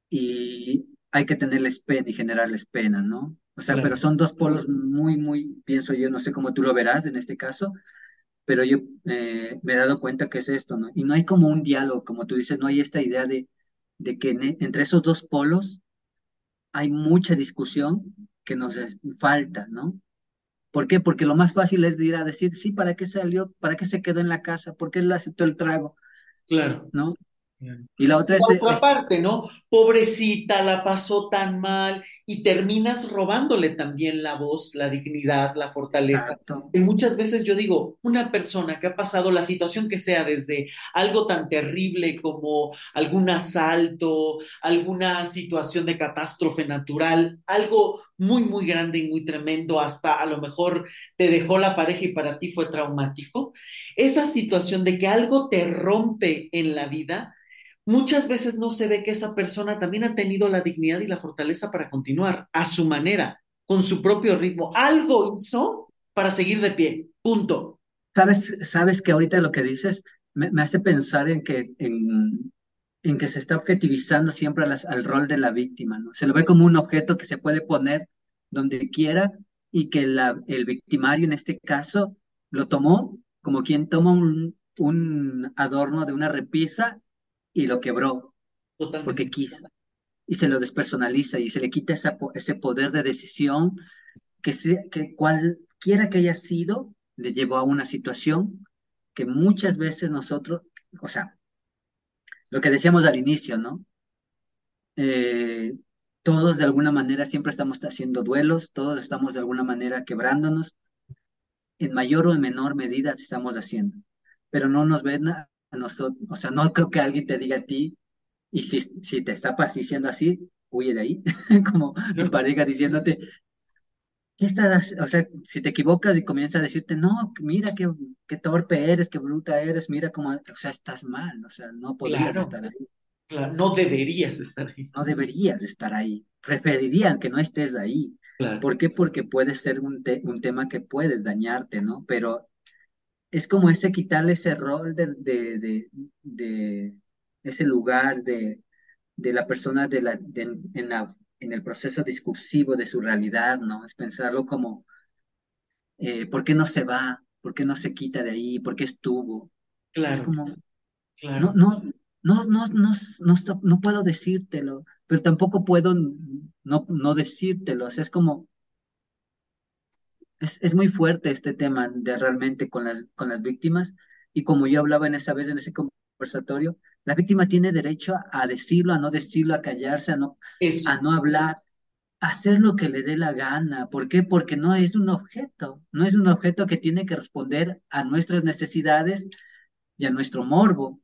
S2: y hay que tenerles pena y generarles pena, ¿no? O sea, pero son dos polos muy, muy, pienso yo, no sé cómo tú lo verás en este caso, pero yo eh, me he dado cuenta que es esto, ¿no? Y no hay como un diálogo, como tú dices, no hay esta idea de, de que en- entre esos dos polos hay mucha discusión que nos es- falta, ¿no? ¿Por qué? Porque lo más fácil es ir a decir, sí, ¿para qué salió? ¿Para qué se quedó en la casa? ¿Por qué él aceptó el trago?
S1: Claro.
S2: ¿No? Y la otra
S1: la
S2: es,
S1: otra
S2: es
S1: parte, ¿no? Pobrecita, la pasó tan mal y terminas robándole también la voz, la dignidad, la fortaleza. Y muchas veces yo digo, una persona que ha pasado la situación que sea, desde algo tan terrible como algún asalto, alguna situación de catástrofe natural, algo muy, muy grande y muy tremendo, hasta a lo mejor te dejó la pareja y para ti fue traumático, esa situación de que algo te rompe en la vida muchas veces no se ve que esa persona también ha tenido la dignidad y la fortaleza para continuar a su manera, con su propio ritmo. Algo hizo para seguir de pie. Punto.
S2: sabes, sabes que ahorita lo que dices me, me hace pensar en que, en, en que se está objetivizando siempre las- al rol de la víctima, ¿no? Se lo ve como un objeto que se puede poner donde quiera y que la, el victimario en este caso lo tomó como quien toma un, un adorno de una repisa y lo quebró porque
S1: Totalmente.
S2: quiso y se lo despersonaliza y se le quita esa, ese poder de decisión que, se, que cualquiera que haya sido le llevó a una situación que muchas veces nosotros, o sea, lo que decíamos al inicio, ¿no? Eh, todos de alguna manera siempre estamos haciendo duelos, todos estamos de alguna manera quebrándonos, en mayor o en menor medida estamos haciendo, pero no nos ven a nosotros, o sea, no creo que alguien te diga a ti, y si, si te está diciendo así, huye de ahí, como tu pareja diciéndote, ¿qué estás? O sea, si te equivocas y comienza a decirte, no, mira qué, qué torpe eres, qué bruta eres, mira cómo, o sea, estás mal, o sea, no podrías
S1: Claro,
S2: estar ahí,
S1: claro. No deberías estar ahí.
S2: no deberías estar ahí, preferirían que no estés ahí.
S1: Claro,
S2: ¿Por qué? Porque puede ser un, te- un tema que puedes dañarte, ¿no? Pero es como ese quitarle ese rol de, de, de, de ese lugar de, de la persona de la, de- en la, en el proceso discursivo de su realidad, ¿no? Es pensarlo como eh, ¿por qué no se va? ¿Por qué no se quita de ahí? ¿Por qué estuvo? Es
S1: claro,
S2: como, no,
S1: claro.
S2: no, no, no, no, no, no puedo decírtelo, pero tampoco puedo no, no decírtelo. O sea, es como, es, es muy fuerte este tema de realmente con las, con las víctimas. Y como yo hablaba en esa vez en ese conversatorio, la víctima tiene derecho a, a decirlo, a no decirlo, a callarse, a no, a no hablar, hacer lo que le dé la gana. ¿Por qué? Porque no es un objeto, no es un objeto que tiene que responder a nuestras necesidades y a nuestro morbo.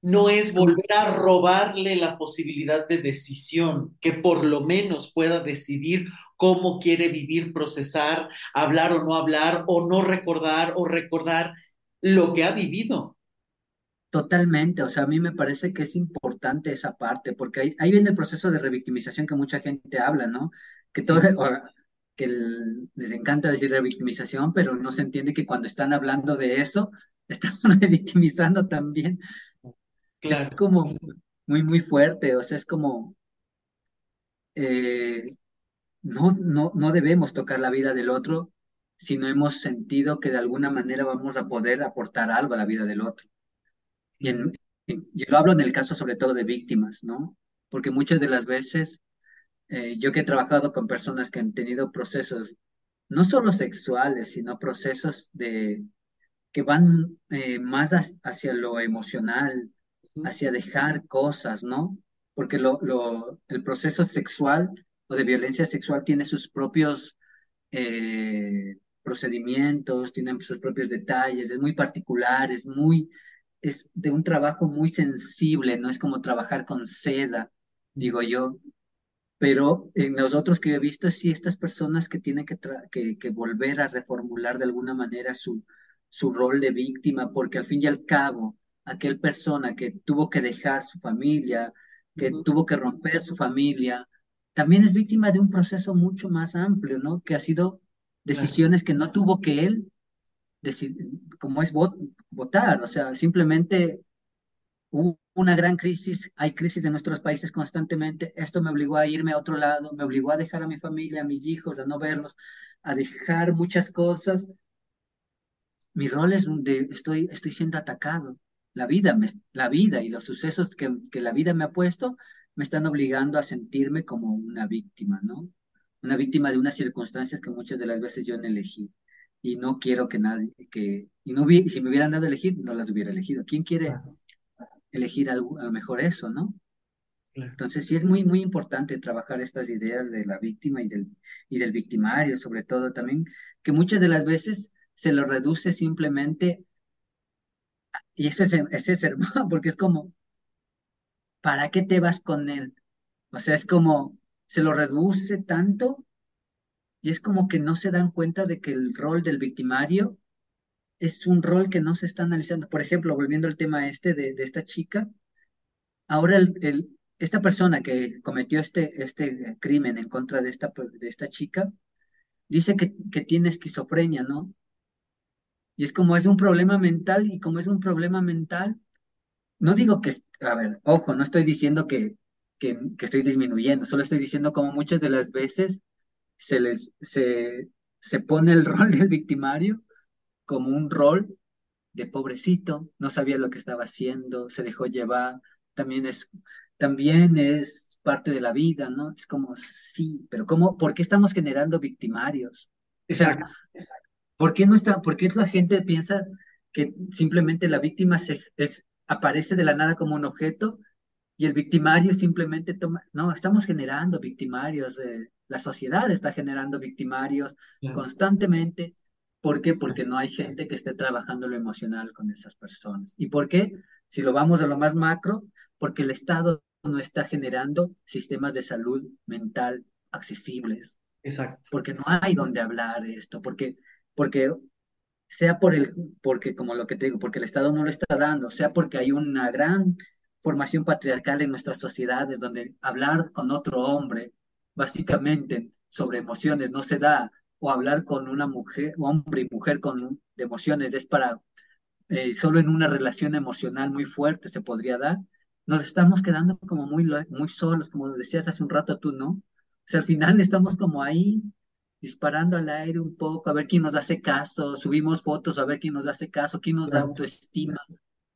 S1: no es volver a robarle la posibilidad de decisión, que por lo menos pueda decidir cómo quiere vivir, procesar, hablar o no hablar, o no recordar o recordar lo que ha vivido.
S2: Totalmente, o sea, a mí me parece que es importante esa parte, porque ahí, ahí viene el proceso de revictimización que mucha gente habla, ¿no? Que todo,
S1: Sí,
S2: o que el- les encanta decir revictimización, pero no se entiende que cuando están hablando de eso, están revictimizando también. Es
S1: claro,
S2: como muy, muy fuerte, o sea, es como, eh, no, no, no debemos tocar la vida del otro si no hemos sentido que de alguna manera vamos a poder aportar algo a la vida del otro. Y
S1: claro,
S2: en, en- yo lo hablo en el caso sobre todo de víctimas, ¿no? Porque muchas de las veces, eh, yo que he trabajado con personas que han tenido procesos no solo sexuales, sino procesos de, que van eh, más hac- hacia lo emocional, hacia dejar cosas, ¿no? Porque lo, lo, el proceso sexual o de violencia sexual tiene sus propios eh, procedimientos, tienen sus propios detalles, es muy particular, es muy, es de un trabajo muy sensible, no es como trabajar con seda, digo yo, pero en los otros que he visto, sí, estas personas que tienen que, tra- que, que volver a reformular de alguna manera su, su rol de víctima, porque al fin y al cabo, aquel persona que tuvo que dejar su familia, que tuvo que romper su familia, también es víctima de un proceso mucho más amplio, ¿no? Que ha sido
S1: claro,
S2: decisiones que no tuvo que él, como es vot- votar, o sea, simplemente una gran crisis, hay crisis en nuestros países constantemente, esto me obligó a irme a otro lado, me obligó a dejar a mi familia, a mis hijos, a no verlos, a dejar muchas cosas. Mi rol es donde estoy, estoy siendo atacado. La vida, me, la vida y los sucesos que, que la vida me ha puesto me están obligando a sentirme como una víctima, ¿no? Una víctima de unas circunstancias que muchas de las veces yo no elegí. Y no quiero que nadie, que, y no y si me hubieran dado a elegir, no las hubiera elegido. ¿Quién quiere elegir a lo mejor eso, ¿no? Entonces sí es muy, muy importante trabajar estas ideas de la víctima y del, y del victimario, sobre todo también, que muchas de las veces se lo reduce simplemente, y eso es, ese es hermano, porque es como, ¿para qué te vas con él? O sea, es como, se lo reduce tanto y es como que no se dan cuenta de que el rol del victimario es un rol que no se está analizando. Por ejemplo, volviendo al tema este de, de esta chica, ahora el, esta persona que cometió este, este crimen en contra de esta, de esta chica, dice que, que tiene esquizofrenia, ¿no? Y es como es un problema mental y como es un problema mental, no digo que, a ver, ojo, no estoy diciendo que, que, que estoy disminuyendo, solo estoy diciendo como muchas de las veces se les se, se pone el rol del victimario como un rol de pobrecito, no sabía lo que estaba haciendo, se dejó llevar, también es, también es parte de la vida, ¿no? Es como, sí, pero ¿cómo, por qué estamos generando victimarios?
S1: Exacto.
S2: ¿por qué no está, por qué la gente piensa que simplemente la víctima se, es, aparece de la nada como un objeto y el victimario simplemente toma, no, estamos generando victimarios, eh, la sociedad está generando victimarios constantemente ¿Por qué? Porque no hay gente que esté trabajando lo emocional con esas personas. ¿Y por qué? Si lo vamos a lo más macro, porque el Estado no está generando sistemas de salud mental accesibles.
S1: Exacto.
S2: Porque no hay donde hablar de esto, porque, porque sea por el, porque como lo que te digo, porque el Estado no lo está dando, sea porque hay una gran formación patriarcal en nuestras sociedades donde hablar con otro hombre, básicamente sobre emociones, no se da, o hablar con una mujer, hombre y mujer con de emociones, es para eh, solo en una relación emocional muy fuerte se podría dar, nos estamos quedando como muy, muy solos, como decías hace un rato tú, ¿no? O sea, al final estamos como ahí disparando al aire un poco, a ver quién nos hace caso, subimos fotos a ver quién nos hace caso, quién nos da autoestima,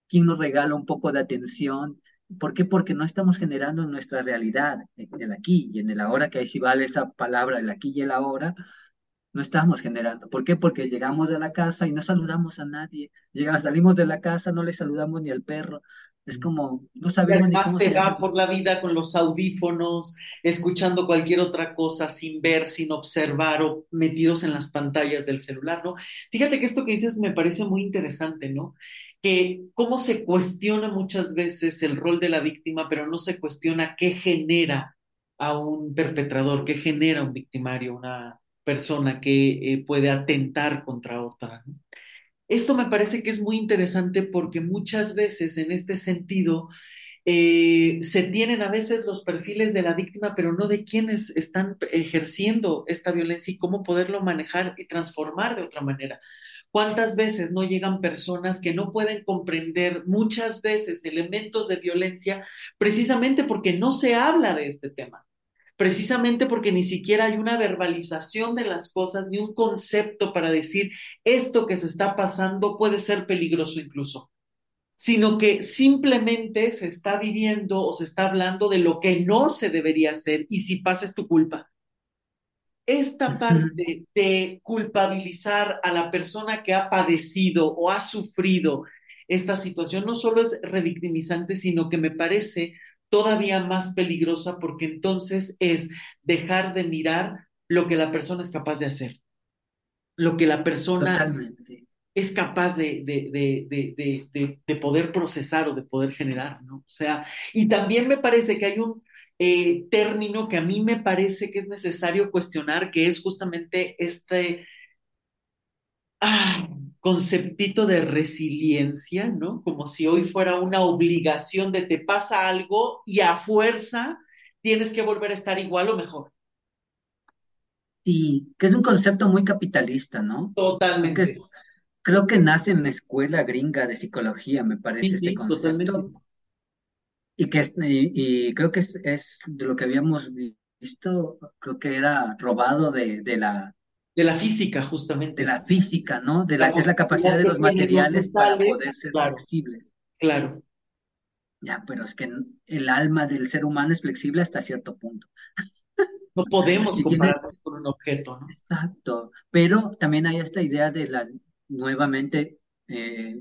S2: quién nos regala un poco de atención. ¿Por qué? Porque no estamos generando nuestra realidad en el aquí y en el ahora, que ahí sí vale esa palabra, el aquí y el ahora, no estamos generando. ¿Por qué? Porque llegamos de la casa y no saludamos a nadie. Llegamos, salimos de la casa, no le saludamos ni al perro. Es como, no sabemos ni cómo
S1: se va por la vida con los audífonos, escuchando cualquier otra cosa, sin ver, sin observar o metidos en las pantallas del celular, ¿no? Fíjate que esto que dices me parece muy interesante, ¿no? Que cómo se cuestiona muchas veces el rol de la víctima, pero no se cuestiona qué genera a un perpetrador, qué genera un victimario, una, persona que eh, puede atentar contra otra. Esto me parece que es muy interesante porque muchas veces en este sentido eh, se tienen a veces los perfiles de la víctima, pero no de quienes están ejerciendo esta violencia y cómo poderlo manejar y transformar de otra manera. ¿Cuántas veces no llegan personas que no pueden comprender muchas veces elementos de violencia precisamente porque no se habla de este tema? precisamente porque ni siquiera hay una verbalización de las cosas, ni un concepto para decir esto que se está pasando puede ser peligroso incluso, sino que simplemente se está viviendo o se está hablando de lo que no se debería hacer y si pasa es tu culpa. Esta parte de culpabilizar a la persona que ha padecido o ha sufrido esta situación no solo es revictimizante, sino que me parece todavía más peligrosa porque entonces es dejar de mirar lo que la persona es capaz de hacer, lo que la persona es capaz de, de, de, poder procesar o de poder generar, ¿no? O sea, y también me parece que hay un eh, término que a mí me parece que es necesario cuestionar, que es justamente este... Ah, conceptito de resiliencia, ¿no? Como si hoy fuera una obligación de te pasa algo y a fuerza tienes que volver a estar igual o mejor.
S2: Sí, que es un concepto muy capitalista, ¿no?
S1: Totalmente.
S2: creo que nace en la escuela gringa de psicología, me parece, este concepto. Y, que es, y, y creo que es, es de lo que habíamos visto, creo que era robado de, de la,
S1: De la física,
S2: de
S1: justamente.
S2: la
S1: sí.
S2: física, ¿no? De la,
S1: La
S2: es la capacidad de los materiales para poder ser
S1: claro,
S2: flexibles.
S1: claro.
S2: Ya, pero es que el alma del ser humano es flexible hasta cierto punto.
S1: No podemos
S2: Y tiene,
S1: compararnos con un objeto, ¿no?
S2: exacto, pero también hay esta idea de la, nuevamente, eh,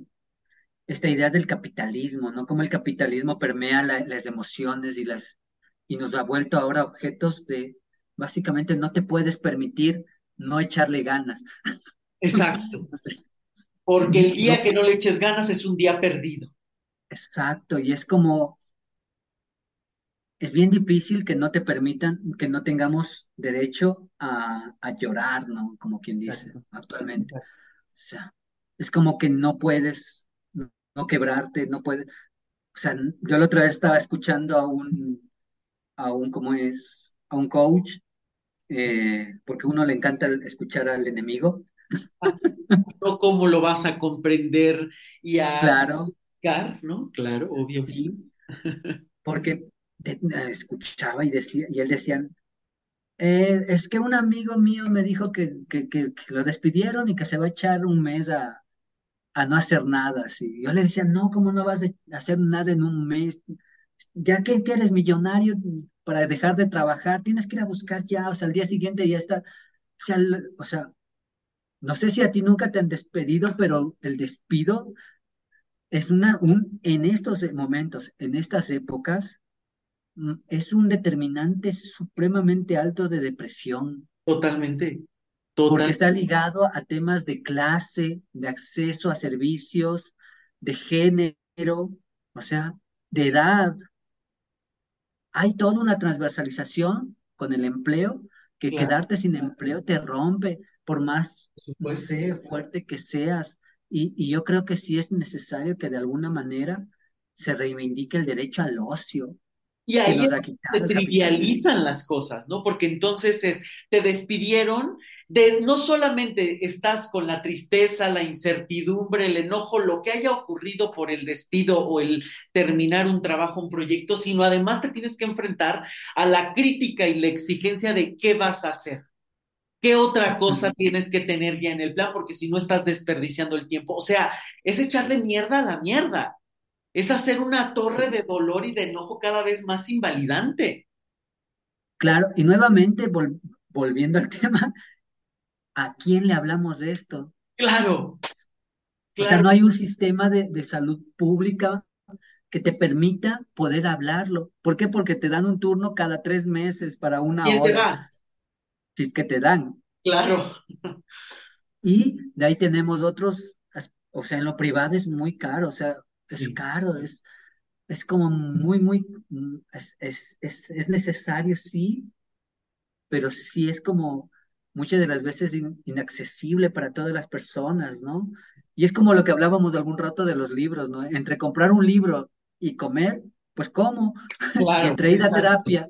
S2: esta idea del capitalismo, ¿no? Cómo el capitalismo permea la- las emociones y las, y nos ha vuelto ahora objetos de, básicamente no te puedes permitir no echarle ganas.
S1: Exacto. Porque el día que no le eches ganas es un día perdido.
S2: exacto, y es como, es bien difícil que no te permitan, que no tengamos derecho a, a llorar, ¿no? Como quien dice
S1: Exacto,
S2: actualmente. O sea, es como que no puedes no, quebrarte, no puedes. O sea, yo la otra vez estaba escuchando a un, a un, ¿cómo es? A un coach, eh, porque a uno le encanta escuchar al enemigo.
S1: No cómo lo vas a comprender y a
S2: Claro,
S1: buscar, ¿no? Claro, obvio.
S2: sí, porque de- eh, escuchaba y decía, y él decía, "Eh, es que un amigo mío me dijo que, que, que, que lo despidieron y que se va a echar un mes a, a no hacer nada. Así. Yo le decía, no, ¿cómo no vas a hacer nada en un mes? Ya que, que eres millonario para dejar de trabajar, tienes que ir a buscar ya, o sea, al día siguiente ya está. O sea, o sea, no sé si a ti nunca te han despedido, pero el despido es una, un, en estos momentos, en estas épocas, mm, es un determinante supremamente alto de depresión,
S1: Totalmente,
S2: porque
S1: total,
S2: está ligado a temas de clase, de acceso a servicios, de género, o sea, de edad. Hay toda una transversalización con el empleo, que
S1: claro,
S2: quedarte sin empleo te rompe, por más, no sé, fuerte que seas. Y, y yo creo que sí es necesario que de alguna manera se reivindique el derecho al ocio
S1: Y ahí se trivializan las cosas, ¿no? Porque entonces es, te despidieron, de, no solamente estás con la tristeza, la incertidumbre, el enojo, lo que haya ocurrido por el despido o el terminar un trabajo, un proyecto, sino además te tienes que enfrentar a la crítica y la exigencia de qué vas a hacer. ¿Qué otra cosa tienes que tener ya en el plan? Porque si no estás desperdiciando el tiempo. O sea, es echarle mierda a la mierda. Es hacer una torre de dolor y de enojo cada vez más invalidante.
S2: Claro, y nuevamente, vol- volviendo al tema, ¿a quién le hablamos de esto?
S1: Claro,
S2: O sea, no hay un sistema de, de salud pública que te permita poder hablarlo. ¿Por qué? Porque te dan un turno cada tres meses para una
S1: ¿Quién te
S2: hora,
S1: va?
S2: si es que te dan.
S1: Claro,
S2: Y de ahí tenemos otros, o sea, en lo privado es muy caro, o sea, es
S1: sí,
S2: caro, es, es como muy, muy, es, es, es, es necesario, sí, pero sí es como muchas de las veces in- inaccesible para todas las personas, ¿no? Y es como lo que hablábamos algún rato de los libros, ¿no? Entre comprar un libro y comer, pues ¿cómo? Y
S1: claro,
S2: entre ir a terapia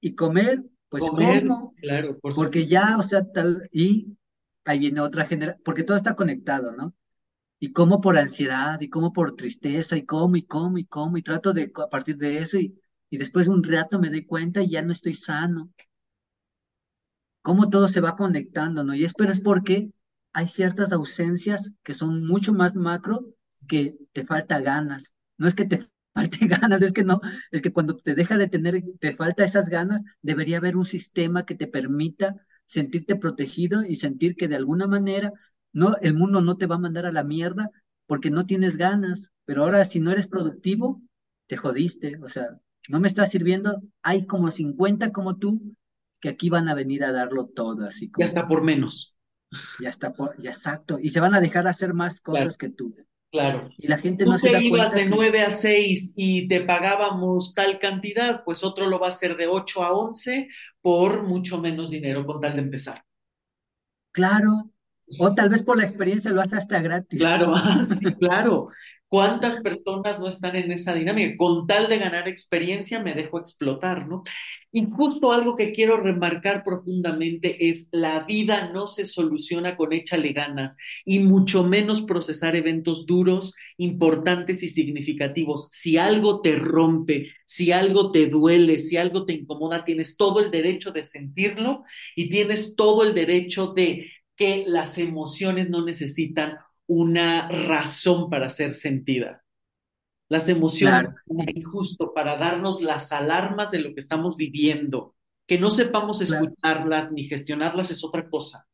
S2: y comer, pues
S1: Comer,
S2: ¿cómo?
S1: claro, por
S2: Porque ya, o sea, tal, y ahí viene otra generación, porque todo está conectado, ¿no? Y como por ansiedad, y como por tristeza, y como, y como, y como, y trato de, a partir de eso, y, y después de un rato me doy cuenta y ya no estoy sano. Cómo todo se va conectando, ¿no? Y es, pero es porque hay ciertas ausencias que son mucho más macro que te falta ganas. No es que te falte ganas, es que no, es que cuando te deja de tener, te falta esas ganas, debería haber un sistema que te permita sentirte protegido y sentir que de alguna manera no, el mundo no te va a mandar a la mierda porque no tienes ganas. Pero ahora, si no eres productivo, te jodiste. O sea, no me está sirviendo. Hay como 50 como tú que aquí van a venir a darlo todo, así
S1: Ya
S2: como,
S1: está por menos.
S2: ya está, por, ya exacto, y se van a dejar hacer más
S1: Claro,
S2: cosas que tú.
S1: claro.
S2: Y la gente no
S1: Tú
S2: se
S1: te
S2: da
S1: ibas
S2: cuenta
S1: de
S2: que,
S1: 9 a 6 y te pagábamos tal cantidad, pues otro lo va a hacer de 8 a 11 por mucho menos dinero con tal de empezar.
S2: claro, o tal vez por la experiencia lo haces hasta gratis.
S1: Claro, ah, sí, claro. ¿Cuántas personas no están en esa dinámica? Con tal de ganar experiencia, me dejo explotar, ¿no? Y justo algo que quiero remarcar profundamente es la vida no se soluciona con échale ganas y mucho menos procesar eventos duros, importantes y significativos. Si algo te rompe, si algo te duele, si algo te incomoda, tienes todo el derecho de sentirlo y tienes todo el derecho de que las emociones no necesitan una razón para ser sentida. Las emociones
S2: Claro,
S1: están justo para darnos las alarmas de lo que estamos viviendo. Que no sepamos
S2: claro.
S1: escucharlas ni gestionarlas es otra cosa.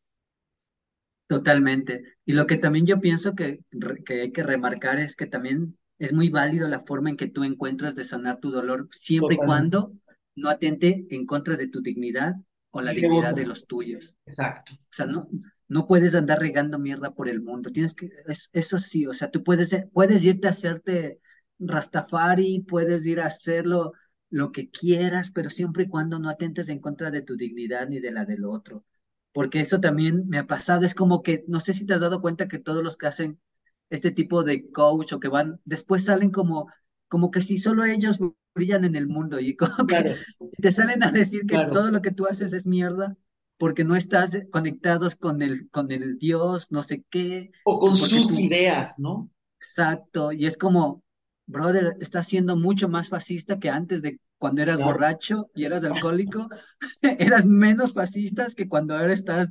S2: Totalmente. Y lo que también yo pienso que, hay que remarcar es que también es muy válido la forma en que tú encuentras de sanar tu dolor, siempre y cuando no atente en contra de tu dignidad o la dignidad de los tuyos.
S1: Exacto.
S2: O sea, no, no puedes andar regando mierda por el mundo. Tienes que, es- eso sí, o sea, tú puedes, puedes irte a hacerte Rastafari, puedes ir a hacerlo lo que quieras, pero siempre y cuando no atentes en contra de tu dignidad ni de la del otro. Porque eso también me ha pasado, es como que, no sé si te has dado cuenta que todos los que hacen este tipo de coach o que van, después salen como, como que si solo ellos brillan en el mundo y como que te salen a decir que
S1: claro.
S2: todo lo que tú haces es mierda porque no estás conectados con el, con el Dios, no sé qué,
S1: O con sus
S2: tú,
S1: ideas, ¿no?
S2: exacto, y es como, brother, estás siendo mucho más fascista que antes de cuando eras
S1: Claro.
S2: borracho y eras alcohólico, eras menos fascista que cuando ahora estás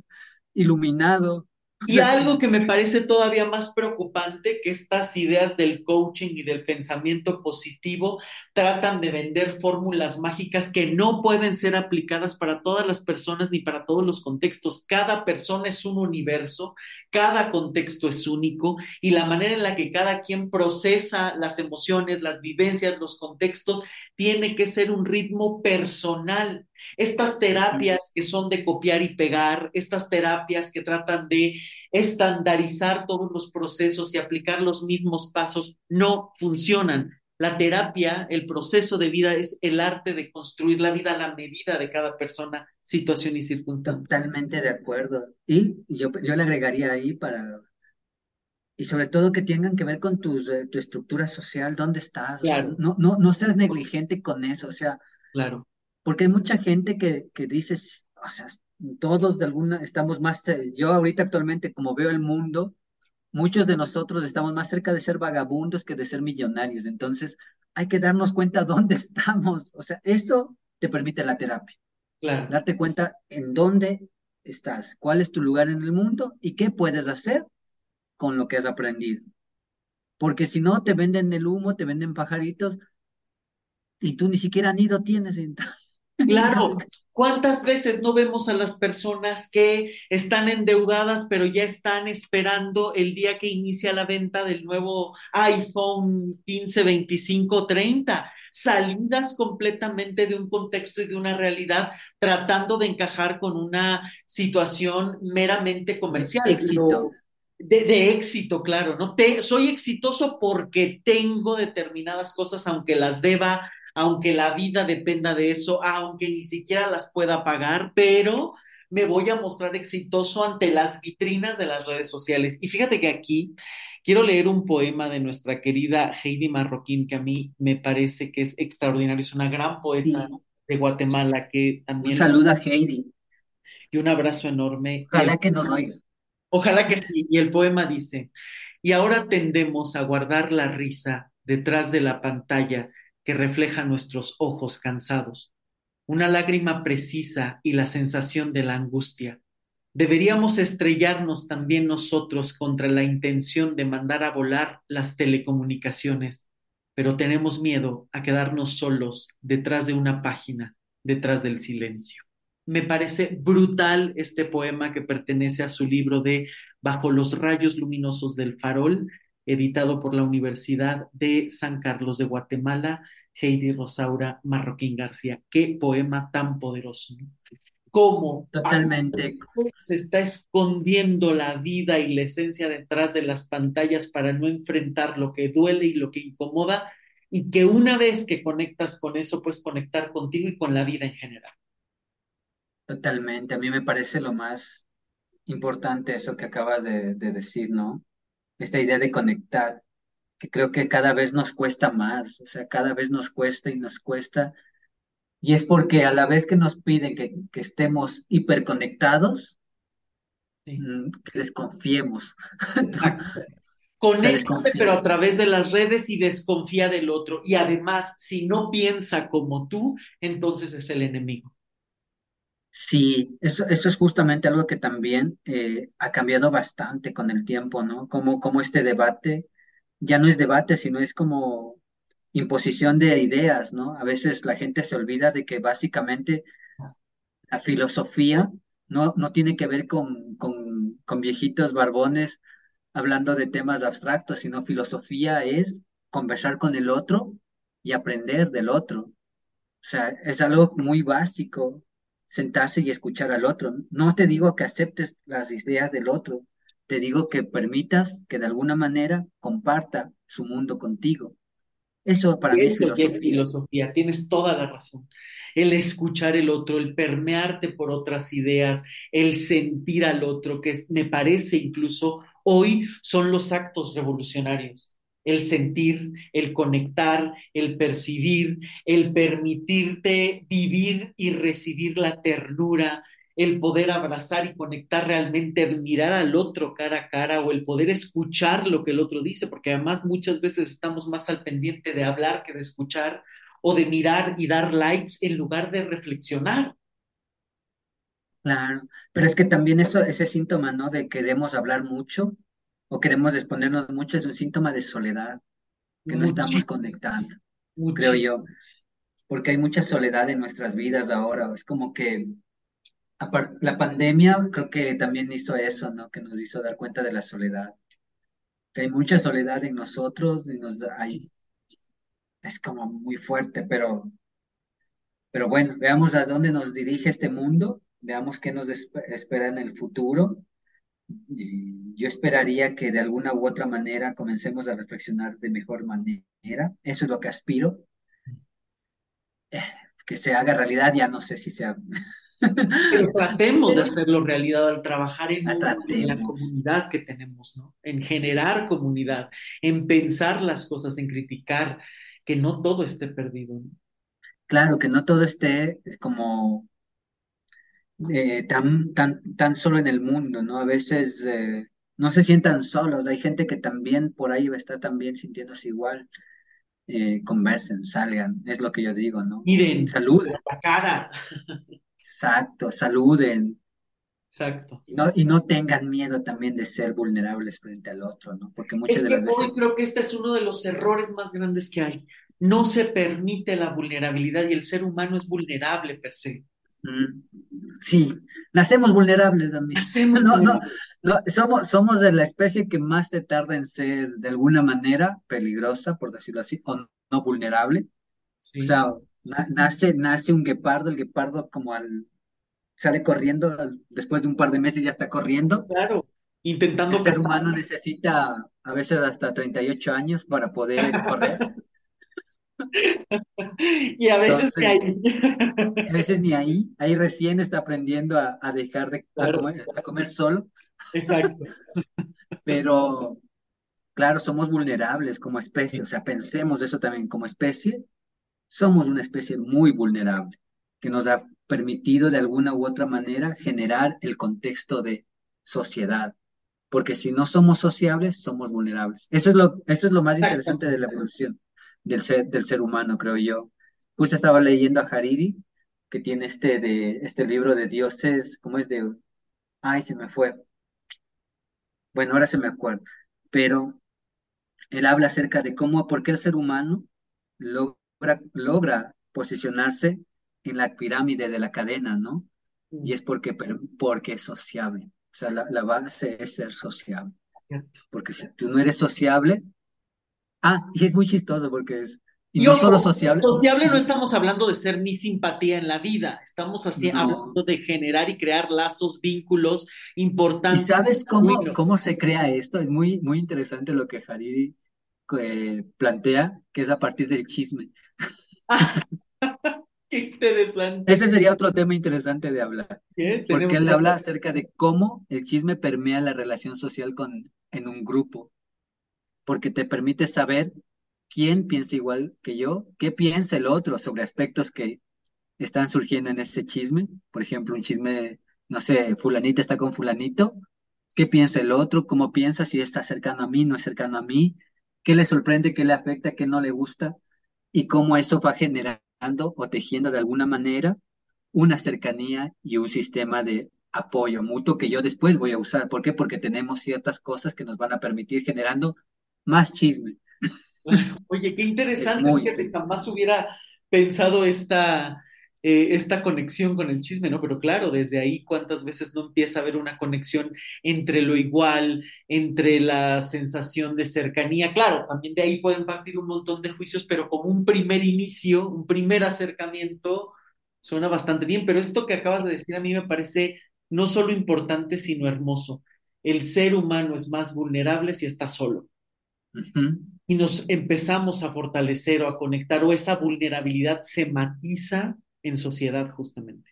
S2: iluminado.
S1: Y algo que me parece todavía más preocupante, que estas ideas del coaching y del pensamiento positivo tratan de vender fórmulas mágicas que no pueden ser aplicadas para todas las personas ni para todos los contextos. Cada persona es un universo, cada contexto es único y la manera en la que cada quien procesa las emociones, las vivencias, los contextos, tiene que ser un ritmo personal. Estas terapias que son de copiar y pegar, estas terapias que tratan de estandarizar todos los procesos y aplicar los mismos pasos no funcionan. La terapia, el proceso de vida es el arte de construir la vida a la medida de cada persona, situación y circunstancia.
S2: totalmente de acuerdo. Y yo, yo le agregaría ahí para, y sobre todo que tengan que ver con tus, eh, tu estructura social, dónde estás, o sea,
S1: Claro,
S2: no, no, no seas negligente con eso, o sea,
S1: claro,
S2: Porque hay mucha gente que, que dice, o sea, todos de alguna, estamos más, yo ahorita actualmente como veo el mundo, muchos de nosotros estamos más cerca de ser vagabundos que de ser millonarios. Entonces, hay que darnos cuenta dónde estamos. O sea, eso te permite la terapia.
S1: claro.
S2: Darte cuenta en dónde estás, cuál es tu lugar en el mundo y qué puedes hacer con lo que has aprendido. Porque si no, te venden el humo, te venden pajaritos y tú ni siquiera nido tienes. Entonces,
S1: Claro, ¿cuántas veces no vemos a las personas que están endeudadas, pero ya están esperando el día que inicia la venta del nuevo iPhone 15, 25, 30? Salidas completamente de un contexto y de una realidad, tratando de encajar con una situación meramente comercial.
S2: éxito.
S1: De, de, éxito, claro, ¿no? Te, soy exitoso porque tengo determinadas cosas, aunque las deba, aunque la vida dependa de eso, aunque ni siquiera las pueda pagar, pero me voy a mostrar exitoso ante las vitrinas de las redes sociales. Y fíjate que aquí quiero leer un poema de nuestra querida Heidi Marroquín, que a mí me parece que es extraordinario, es una gran poeta
S2: Sí,
S1: de Guatemala que
S2: un
S1: también lo
S2: saludo a Heidi.
S1: y un abrazo enorme.
S2: Ojalá que nos oiga.
S1: ojalá que
S2: sí.
S1: Y el poema dice, y ahora tendemos a guardar la risa detrás de la pantalla que refleja nuestros ojos cansados una lágrima precisa y la sensación de la angustia. Deberíamos estrellarnos también nosotros contra la intención de mandar a volar las telecomunicaciones, pero tenemos miedo a quedarnos solos detrás de una página, detrás del silencio. Me parece brutal este poema que pertenece a su libro de Bajo los rayos luminosos del farol, editado por la Universidad de San Carlos de Guatemala, Heidi Rosaura Marroquín García. Qué poema tan poderoso. ¿no? Cómo
S2: totalmente,
S1: se está escondiendo la vida y la esencia detrás de las pantallas para no enfrentar lo que duele y lo que incomoda y que una vez que conectas con eso, puedes conectar contigo y con la vida en general.
S2: totalmente. A mí me parece lo más importante eso que acabas de, de decir, ¿no? Esta idea de conectar. que creo que cada vez nos cuesta más, o sea, cada vez nos cuesta y nos cuesta. Y es porque a la vez que nos piden que, que estemos hiperconectados,
S1: Sí,
S2: mm, que desconfiemos.
S1: exacto.
S2: O sea,
S1: Conéctate, pero a través de las redes y desconfía del otro. Y además, si no piensa como tú, entonces es el enemigo.
S2: Sí, eso, eso es justamente algo que también eh, ha cambiado bastante con el tiempo, ¿no? Como, como este debate ya no es debate, sino es como imposición de ideas, ¿no? A veces la gente se olvida de que básicamente la filosofía no, no tiene que ver con, con, con viejitos barbones hablando de temas abstractos, sino filosofía es conversar con el otro y aprender del otro. O sea, es algo muy básico, sentarse y escuchar al otro. No te digo que aceptes las ideas del otro, te digo que permitas que de alguna manera comparta su mundo contigo. Eso para mí es
S1: Eso ya es
S2: filosofía.
S1: filosofía, tienes toda la razón. El escuchar el otro, el permearte por otras ideas, el sentir al otro, que es- me parece incluso hoy son los actos revolucionarios. El sentir, el conectar, el percibir, el permitirte vivir y recibir la ternura, el poder abrazar y conectar realmente, el mirar al otro cara a cara o el poder escuchar lo que el otro dice, porque además muchas veces estamos más al pendiente de hablar que de escuchar o de mirar y dar likes en lugar de reflexionar.
S2: Claro, pero es que también eso, ese síntoma, ¿no? De queremos hablar mucho o queremos exponernos mucho es un síntoma de soledad, que no estamos conectando, creo yo, porque hay mucha soledad en nuestras vidas ahora. Es como que la pandemia creo que también hizo eso, ¿no? Que nos hizo dar cuenta de la soledad. Que hay mucha soledad en nosotros y nos hay, es como muy fuerte, pero, pero bueno, veamos a dónde nos dirige este mundo, veamos qué nos esp- espera en el futuro. Y yo esperaría que de alguna u otra manera comencemos a reflexionar de mejor manera. Eso es lo que aspiro, que se haga realidad, ya no sé si sea.
S1: Pero tratemos de hacerlo realidad al trabajar en en la comunidad que tenemos, ¿no? En generar comunidad, en pensar las cosas, en criticar, que no todo esté perdido, ¿no?
S2: Claro, que no todo esté como eh, tan, tan, tan solo en el mundo, ¿no? A veces eh, no se sientan solos, hay gente que también por ahí va a estar también sintiéndose igual. Eh, conversen, salgan, es lo que yo digo, ¿no?
S1: Miren,
S2: Saluden,
S1: la cara.
S2: exacto, saluden,
S1: Exacto.
S2: Y no, y no tengan miedo también de ser vulnerables frente al otro, ¿no? Porque muchas
S1: Es
S2: de
S1: que
S2: las
S1: hoy
S2: veces,
S1: creo que este es uno de los errores más grandes que hay. No se permite la vulnerabilidad y el ser humano es vulnerable per se.
S2: Sí, nacemos vulnerables, a mí.
S1: Hacemos
S2: No, no, no, somos, somos de la especie que más te tarda en ser de alguna manera peligrosa, por decirlo así, o no vulnerable. O sea, na- nace, nace un guepardo, el guepardo como al, sale corriendo, después de un par de meses ya está corriendo.
S1: claro.
S2: El
S1: Intentando
S2: ser
S1: cazar.
S2: humano necesita a veces hasta 38 años para poder correr.
S1: Y a veces
S2: Entonces,
S1: hay.
S2: A veces ni ahí, ahí recién está aprendiendo a, a dejar de a comer, a comer solo,
S1: exacto.
S2: pero claro, somos vulnerables como especie, o sea, pensemos eso también como especie, somos una especie muy vulnerable, que nos ha permitido de alguna u otra manera generar el contexto de sociedad, porque si no somos sociables, somos vulnerables. Eso es lo, eso es lo más interesante de la evolución del ser, del ser humano, creo yo. Justo estaba leyendo a Hariri, que tiene este, de, este libro de dioses, ¿cómo es de? Ay, se me fue. Bueno, ahora se me acuerda. Pero él habla acerca de cómo, por qué el ser humano logra, logra posicionarse en la pirámide de la cadena, ¿no? Y es porque, porque es sociable. O sea, la, la base es ser sociable. Porque si tú no eres sociable, ah, y es muy chistoso porque es, y
S1: Y
S2: no solo sociable,
S1: sociable no estamos hablando de ser mi simpatía en la vida, estamos así
S2: no.
S1: hablando de generar y crear lazos, vínculos
S2: ¿Y
S1: importantes,
S2: sabes cómo, cómo se crea esto? Es muy, muy interesante lo que Hariri eh, plantea, que es a partir del chisme.
S1: Qué interesante.
S2: Ese sería otro tema interesante de hablar,
S1: ¿eh?
S2: porque él habla acerca de cómo el chisme permea la relación social con, en un grupo. Porque te permite saber quién piensa igual que yo, qué piensa el otro sobre aspectos que están surgiendo en ese chisme. Por ejemplo, un chisme, no sé, fulanita está con fulanito, qué piensa el otro, cómo piensa, si está cercano a mí, no es cercano a mí, qué le sorprende, qué le afecta, qué no le gusta, y cómo eso va generando o tejiendo de alguna manera una cercanía y un sistema de apoyo mutuo que yo después voy a usar. ¿Por qué? Porque tenemos ciertas cosas que nos van a permitir generando más chisme.
S1: Oye, qué interesante, que jamás hubiera pensado esta, eh, esta conexión con el chisme, ¿no? Pero claro, desde ahí cuántas veces no empieza a haber una conexión entre lo igual, entre la sensación de cercanía. Claro, también de ahí pueden partir un montón de juicios, pero como un primer inicio, un primer acercamiento, suena bastante bien. Pero esto que acabas de decir a mí me parece no solo importante, sino hermoso. El ser humano es más vulnerable si está solo. Y nos empezamos a fortalecer o a conectar, o esa vulnerabilidad se matiza en sociedad justamente.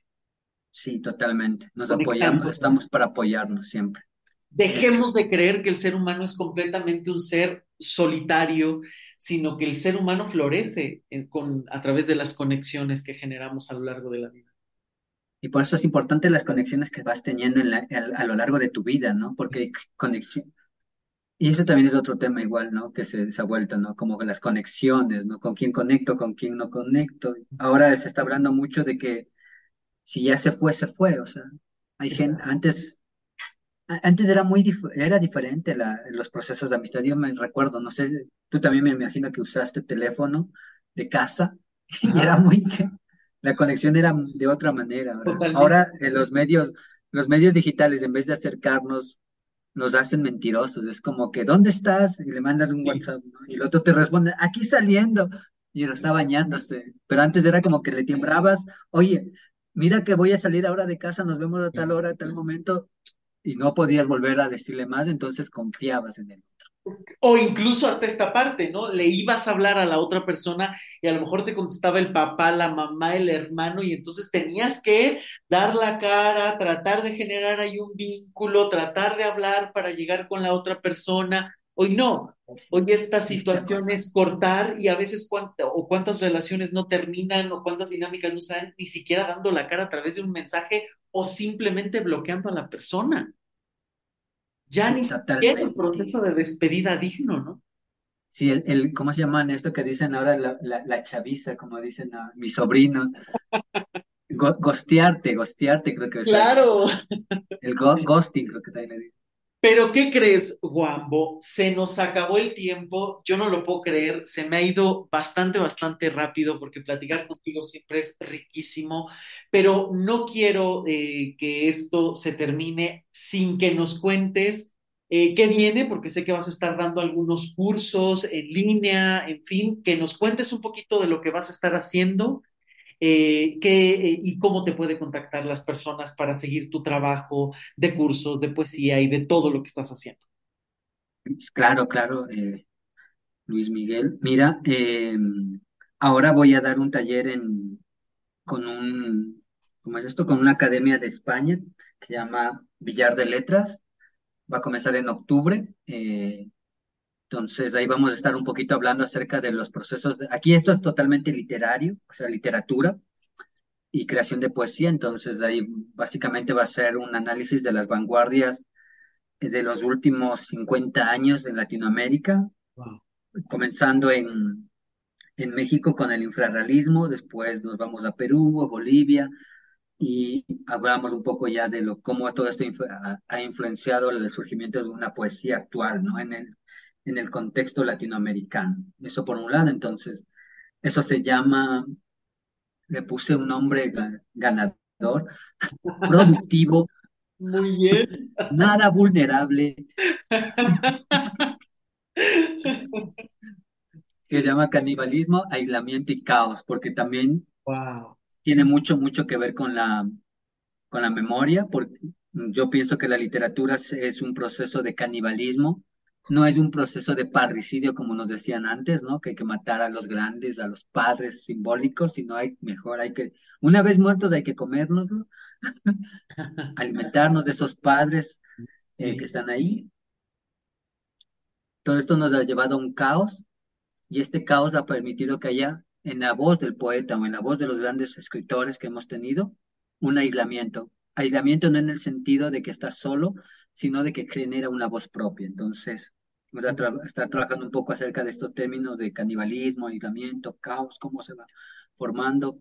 S2: Sí, totalmente. Nos apoyamos, estamos para apoyarnos siempre.
S1: Dejemos de creer que el ser humano es completamente un ser solitario, sino que el ser humano florece con, a través de las conexiones que generamos a lo largo de la vida.
S2: Y por eso es importante las conexiones que vas teniendo a, lo largo de tu vida, ¿no? Porque conexión. Y eso también es otro tema igual, ¿no? Que se, se ha vuelto, ¿no? Como las conexiones, ¿no? Con quién conecto, con quién no conecto. Ahora se está hablando mucho de que si ya se fue, se fue. O sea, hay gente, antes, antes era muy, era diferente la, los procesos de amistad. Yo me recuerdo, no sé, tú también me imagino que usaste teléfono de casa y era muy, la conexión era de otra manera. Ahora en los medios, los medios digitales, en vez de acercarnos, nos hacen mentirosos. Es como que, ¿dónde estás? Y le mandas un WhatsApp, Y el otro te responde, aquí saliendo. Y lo está bañándose. Pero antes era como que le timbrabas, oye, mira que voy a salir ahora de casa, nos vemos a tal hora, a tal momento. Y no podías volver a decirle más, entonces confiabas en él.
S1: O incluso hasta esta parte, ¿no? Le ibas a hablar a la otra persona y a lo mejor te contestaba el papá, la mamá, el hermano y entonces tenías que dar la cara, tratar de generar ahí un vínculo, tratar de hablar para llegar con la otra persona. Hoy no, hoy esta situación es cortar y a veces o cuántas relaciones no terminan o cuántas dinámicas no se dan ni siquiera dando la cara a través de un mensaje o simplemente bloqueando a la persona ya ni siquiera un proceso de despedida digno, ¿no?
S2: Sí, el, ¿cómo se llaman esto que dicen ahora la, la, chaviza, como dicen mis sobrinos? gostearte, gostearte, creo que
S1: es. Claro.
S2: El ghosting, creo que también le digo.
S1: Pero, ¿qué crees, Guambo? Se nos acabó el tiempo, yo no lo puedo creer, se me ha ido bastante, bastante rápido porque platicar contigo siempre es riquísimo, pero no quiero eh, que esto se termine sin que nos cuentes eh, qué viene, porque sé que vas a estar dando algunos cursos en línea, en fin, que nos cuentes un poquito de lo que vas a estar haciendo eh, qué, eh, y cómo te puede contactar las personas para seguir tu trabajo de cursos, de poesía y de todo lo que estás haciendo.
S2: Claro, claro, eh, Luis Miguel. Mira, ahora voy a dar un taller con un, ¿cómo es esto? Con una academia de España que se llama Villar de Letras. Va a comenzar en octubre. Entonces ahí vamos a estar un poquito hablando acerca de los procesos. De... Aquí esto es totalmente literario, o sea, literatura y creación de poesía. Entonces ahí básicamente va a ser un análisis de las vanguardias de los últimos 50 años en Latinoamérica, comenzando en, en México con el infrarrealismo, después nos vamos a Perú, a Bolivia, y hablamos un poco ya de lo, cómo todo esto ha, ha influenciado el surgimiento de una poesía actual, ¿no? En el, en el contexto latinoamericano. Eso por un lado, entonces, eso se llama, le puse un nombre ganador, productivo.
S1: Muy bien.
S2: Nada vulnerable. que se llama canibalismo, aislamiento y caos, porque también tiene mucho, mucho que ver con la, con la memoria, porque yo pienso que la literatura es un proceso de canibalismo no es un proceso de parricidio como nos decían antes, ¿no? Que hay que matar a los grandes, a los padres simbólicos, sino hay mejor hay que, una vez muertos hay que comérnoslo, alimentarnos de esos padres eh, que están ahí. todo esto nos ha llevado a un caos y este caos ha permitido que haya en la voz del poeta o en la voz de los grandes escritores que hemos tenido un aislamiento. Aislamiento no en el sentido de que estás solo, sino de que genera una voz propia. Entonces, está, está trabajando un poco acerca de estos términos de canibalismo, aislamiento, caos, cómo se va formando.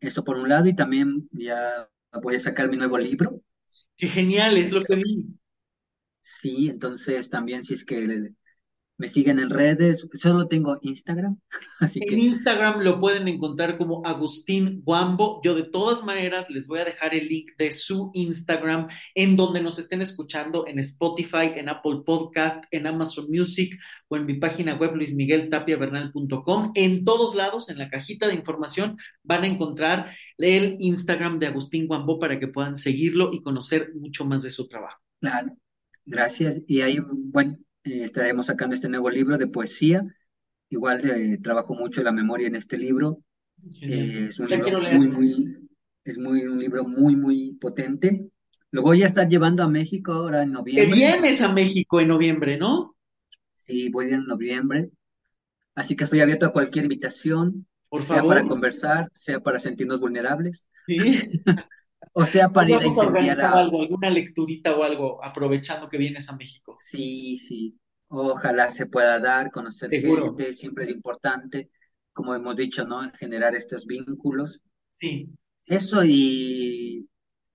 S2: Eso por un lado, y también ya voy a sacar mi nuevo libro.
S1: Qué genial, es lo que vi.
S2: Sí, entonces también si es que me siguen en redes, solo tengo Instagram, así que...
S1: En Instagram lo pueden encontrar como Agustín Guambo. Yo de todas maneras les voy a dejar el link de su Instagram en donde nos estén escuchando en Spotify, en Apple Podcast, en Amazon Music o en mi página web luismigueltapiavernal.com. En todos lados, en la cajita de información, van a encontrar el Instagram de Agustín Guambo para que puedan seguirlo y conocer mucho más de su trabajo.
S2: Claro, gracias. Y ahí, bueno, eh, estaremos sacando este nuevo libro de poesía. Igual eh, trabajo mucho la memoria en este libro. Eh, es un libro muy, muy, es muy, un libro muy, muy potente. Lo voy a estar llevando a México ahora en noviembre.
S1: Que vienes a México en noviembre, ¿no?
S2: Sí, voy en noviembre. Así que estoy abierto a cualquier invitación,
S1: Por
S2: sea
S1: favor.
S2: para conversar, sea para sentirnos vulnerables,
S1: Sí.
S2: o sea para ir a incendiar a...
S1: algo, alguna lecturita o algo, aprovechando que vienes a México.
S2: Sí, sí. Ojalá se pueda dar, conocer
S1: Seguro.
S2: gente, siempre es importante, como hemos dicho, ¿no? Generar estos vínculos.
S1: Sí.
S2: Eso y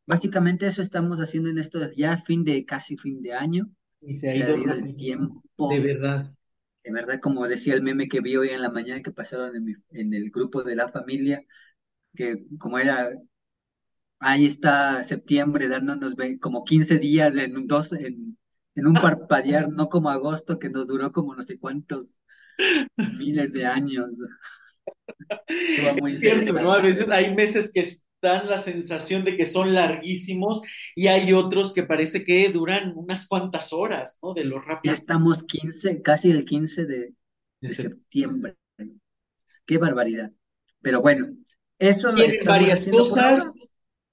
S2: básicamente eso estamos haciendo en esto, ya fin de, casi fin de año,
S1: Y se ha
S2: se ha
S1: ido
S2: el tiempo.
S1: De verdad.
S2: De verdad, como decía el meme que vi hoy en la mañana que pasaron en, mi- en el grupo de la familia, que como era, ahí está septiembre dándonos como 15 días en un, dos, en, en un parpadear, no como agosto que nos duró como no sé cuántos miles de años. Muy
S1: Es cierto, ¿no? A veces hay meses que dan la sensación de que son larguísimos y hay otros que parece que duran unas cuantas horas, ¿no? De lo
S2: Ya
S1: rápido
S2: estamos 15, casi el 15 de,
S1: de
S2: septiembre. Qué barbaridad. Pero bueno, eso estamos
S1: varias
S2: haciendo por ahora.
S1: cosas.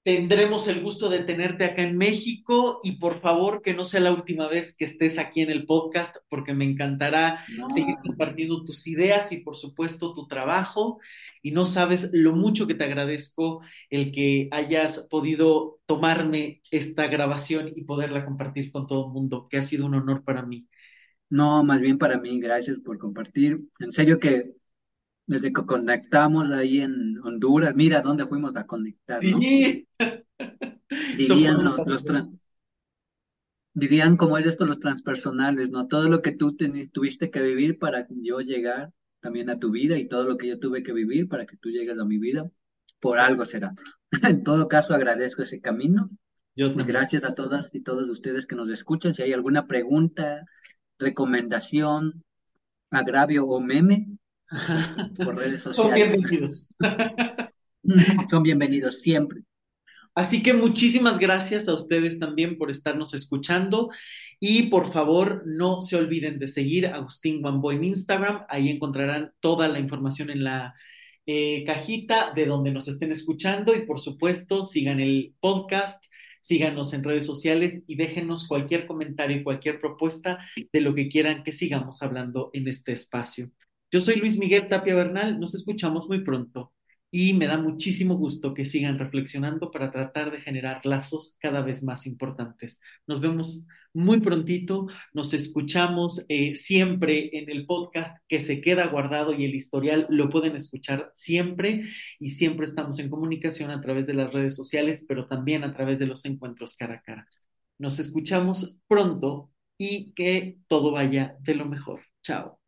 S1: Tendremos el gusto de tenerte acá en México y por favor que no sea la última vez que estés aquí en el podcast porque me encantará seguir
S2: No,
S1: compartiendo tus ideas y por supuesto tu trabajo y no sabes lo mucho que te agradezco el que hayas podido tomarme esta grabación y poderla compartir con todo el mundo, que ha sido un honor para mí.
S2: no, más bien para mí, gracias por compartir. En serio que desde que conectamos ahí en Honduras, mira dónde fuimos a conectar, ¿no?
S1: Sí, eso fue
S2: Dirían los, los tra- dirían como es esto los transpersonales, ¿no? Todo lo que tú tuviste que vivir para yo llegar también a tu vida y todo lo que yo tuve que vivir para que tú llegues a mi vida, por algo será. En todo caso, agradezco ese camino.
S1: Yo
S2: gracias a todas y todos ustedes que nos escuchan. Si hay alguna pregunta, recomendación, agravio o meme, por redes
S1: Son
S2: sociales,
S1: bienvenidos.
S2: son bienvenidos siempre.
S1: Así que muchísimas gracias a ustedes también por estarnos escuchando y por favor no se olviden de seguir a Agustín Guambo en Instagram, ahí encontrarán toda la información en la eh, cajita de donde nos estén escuchando y por supuesto sigan el podcast, síganos en redes sociales y déjenos cualquier comentario y cualquier propuesta de lo que quieran que sigamos hablando en este espacio. Yo soy Luis Miguel Tapia Bernal, nos escuchamos muy pronto y me da muchísimo gusto que sigan reflexionando para tratar de generar lazos cada vez más importantes. Nos vemos muy prontito, nos escuchamos eh, siempre en el podcast que se queda guardado y el historial lo pueden escuchar siempre y siempre estamos en comunicación a través de las redes sociales, pero también a través de los encuentros cara a cara. Nos escuchamos pronto y que todo vaya de lo mejor. Chao.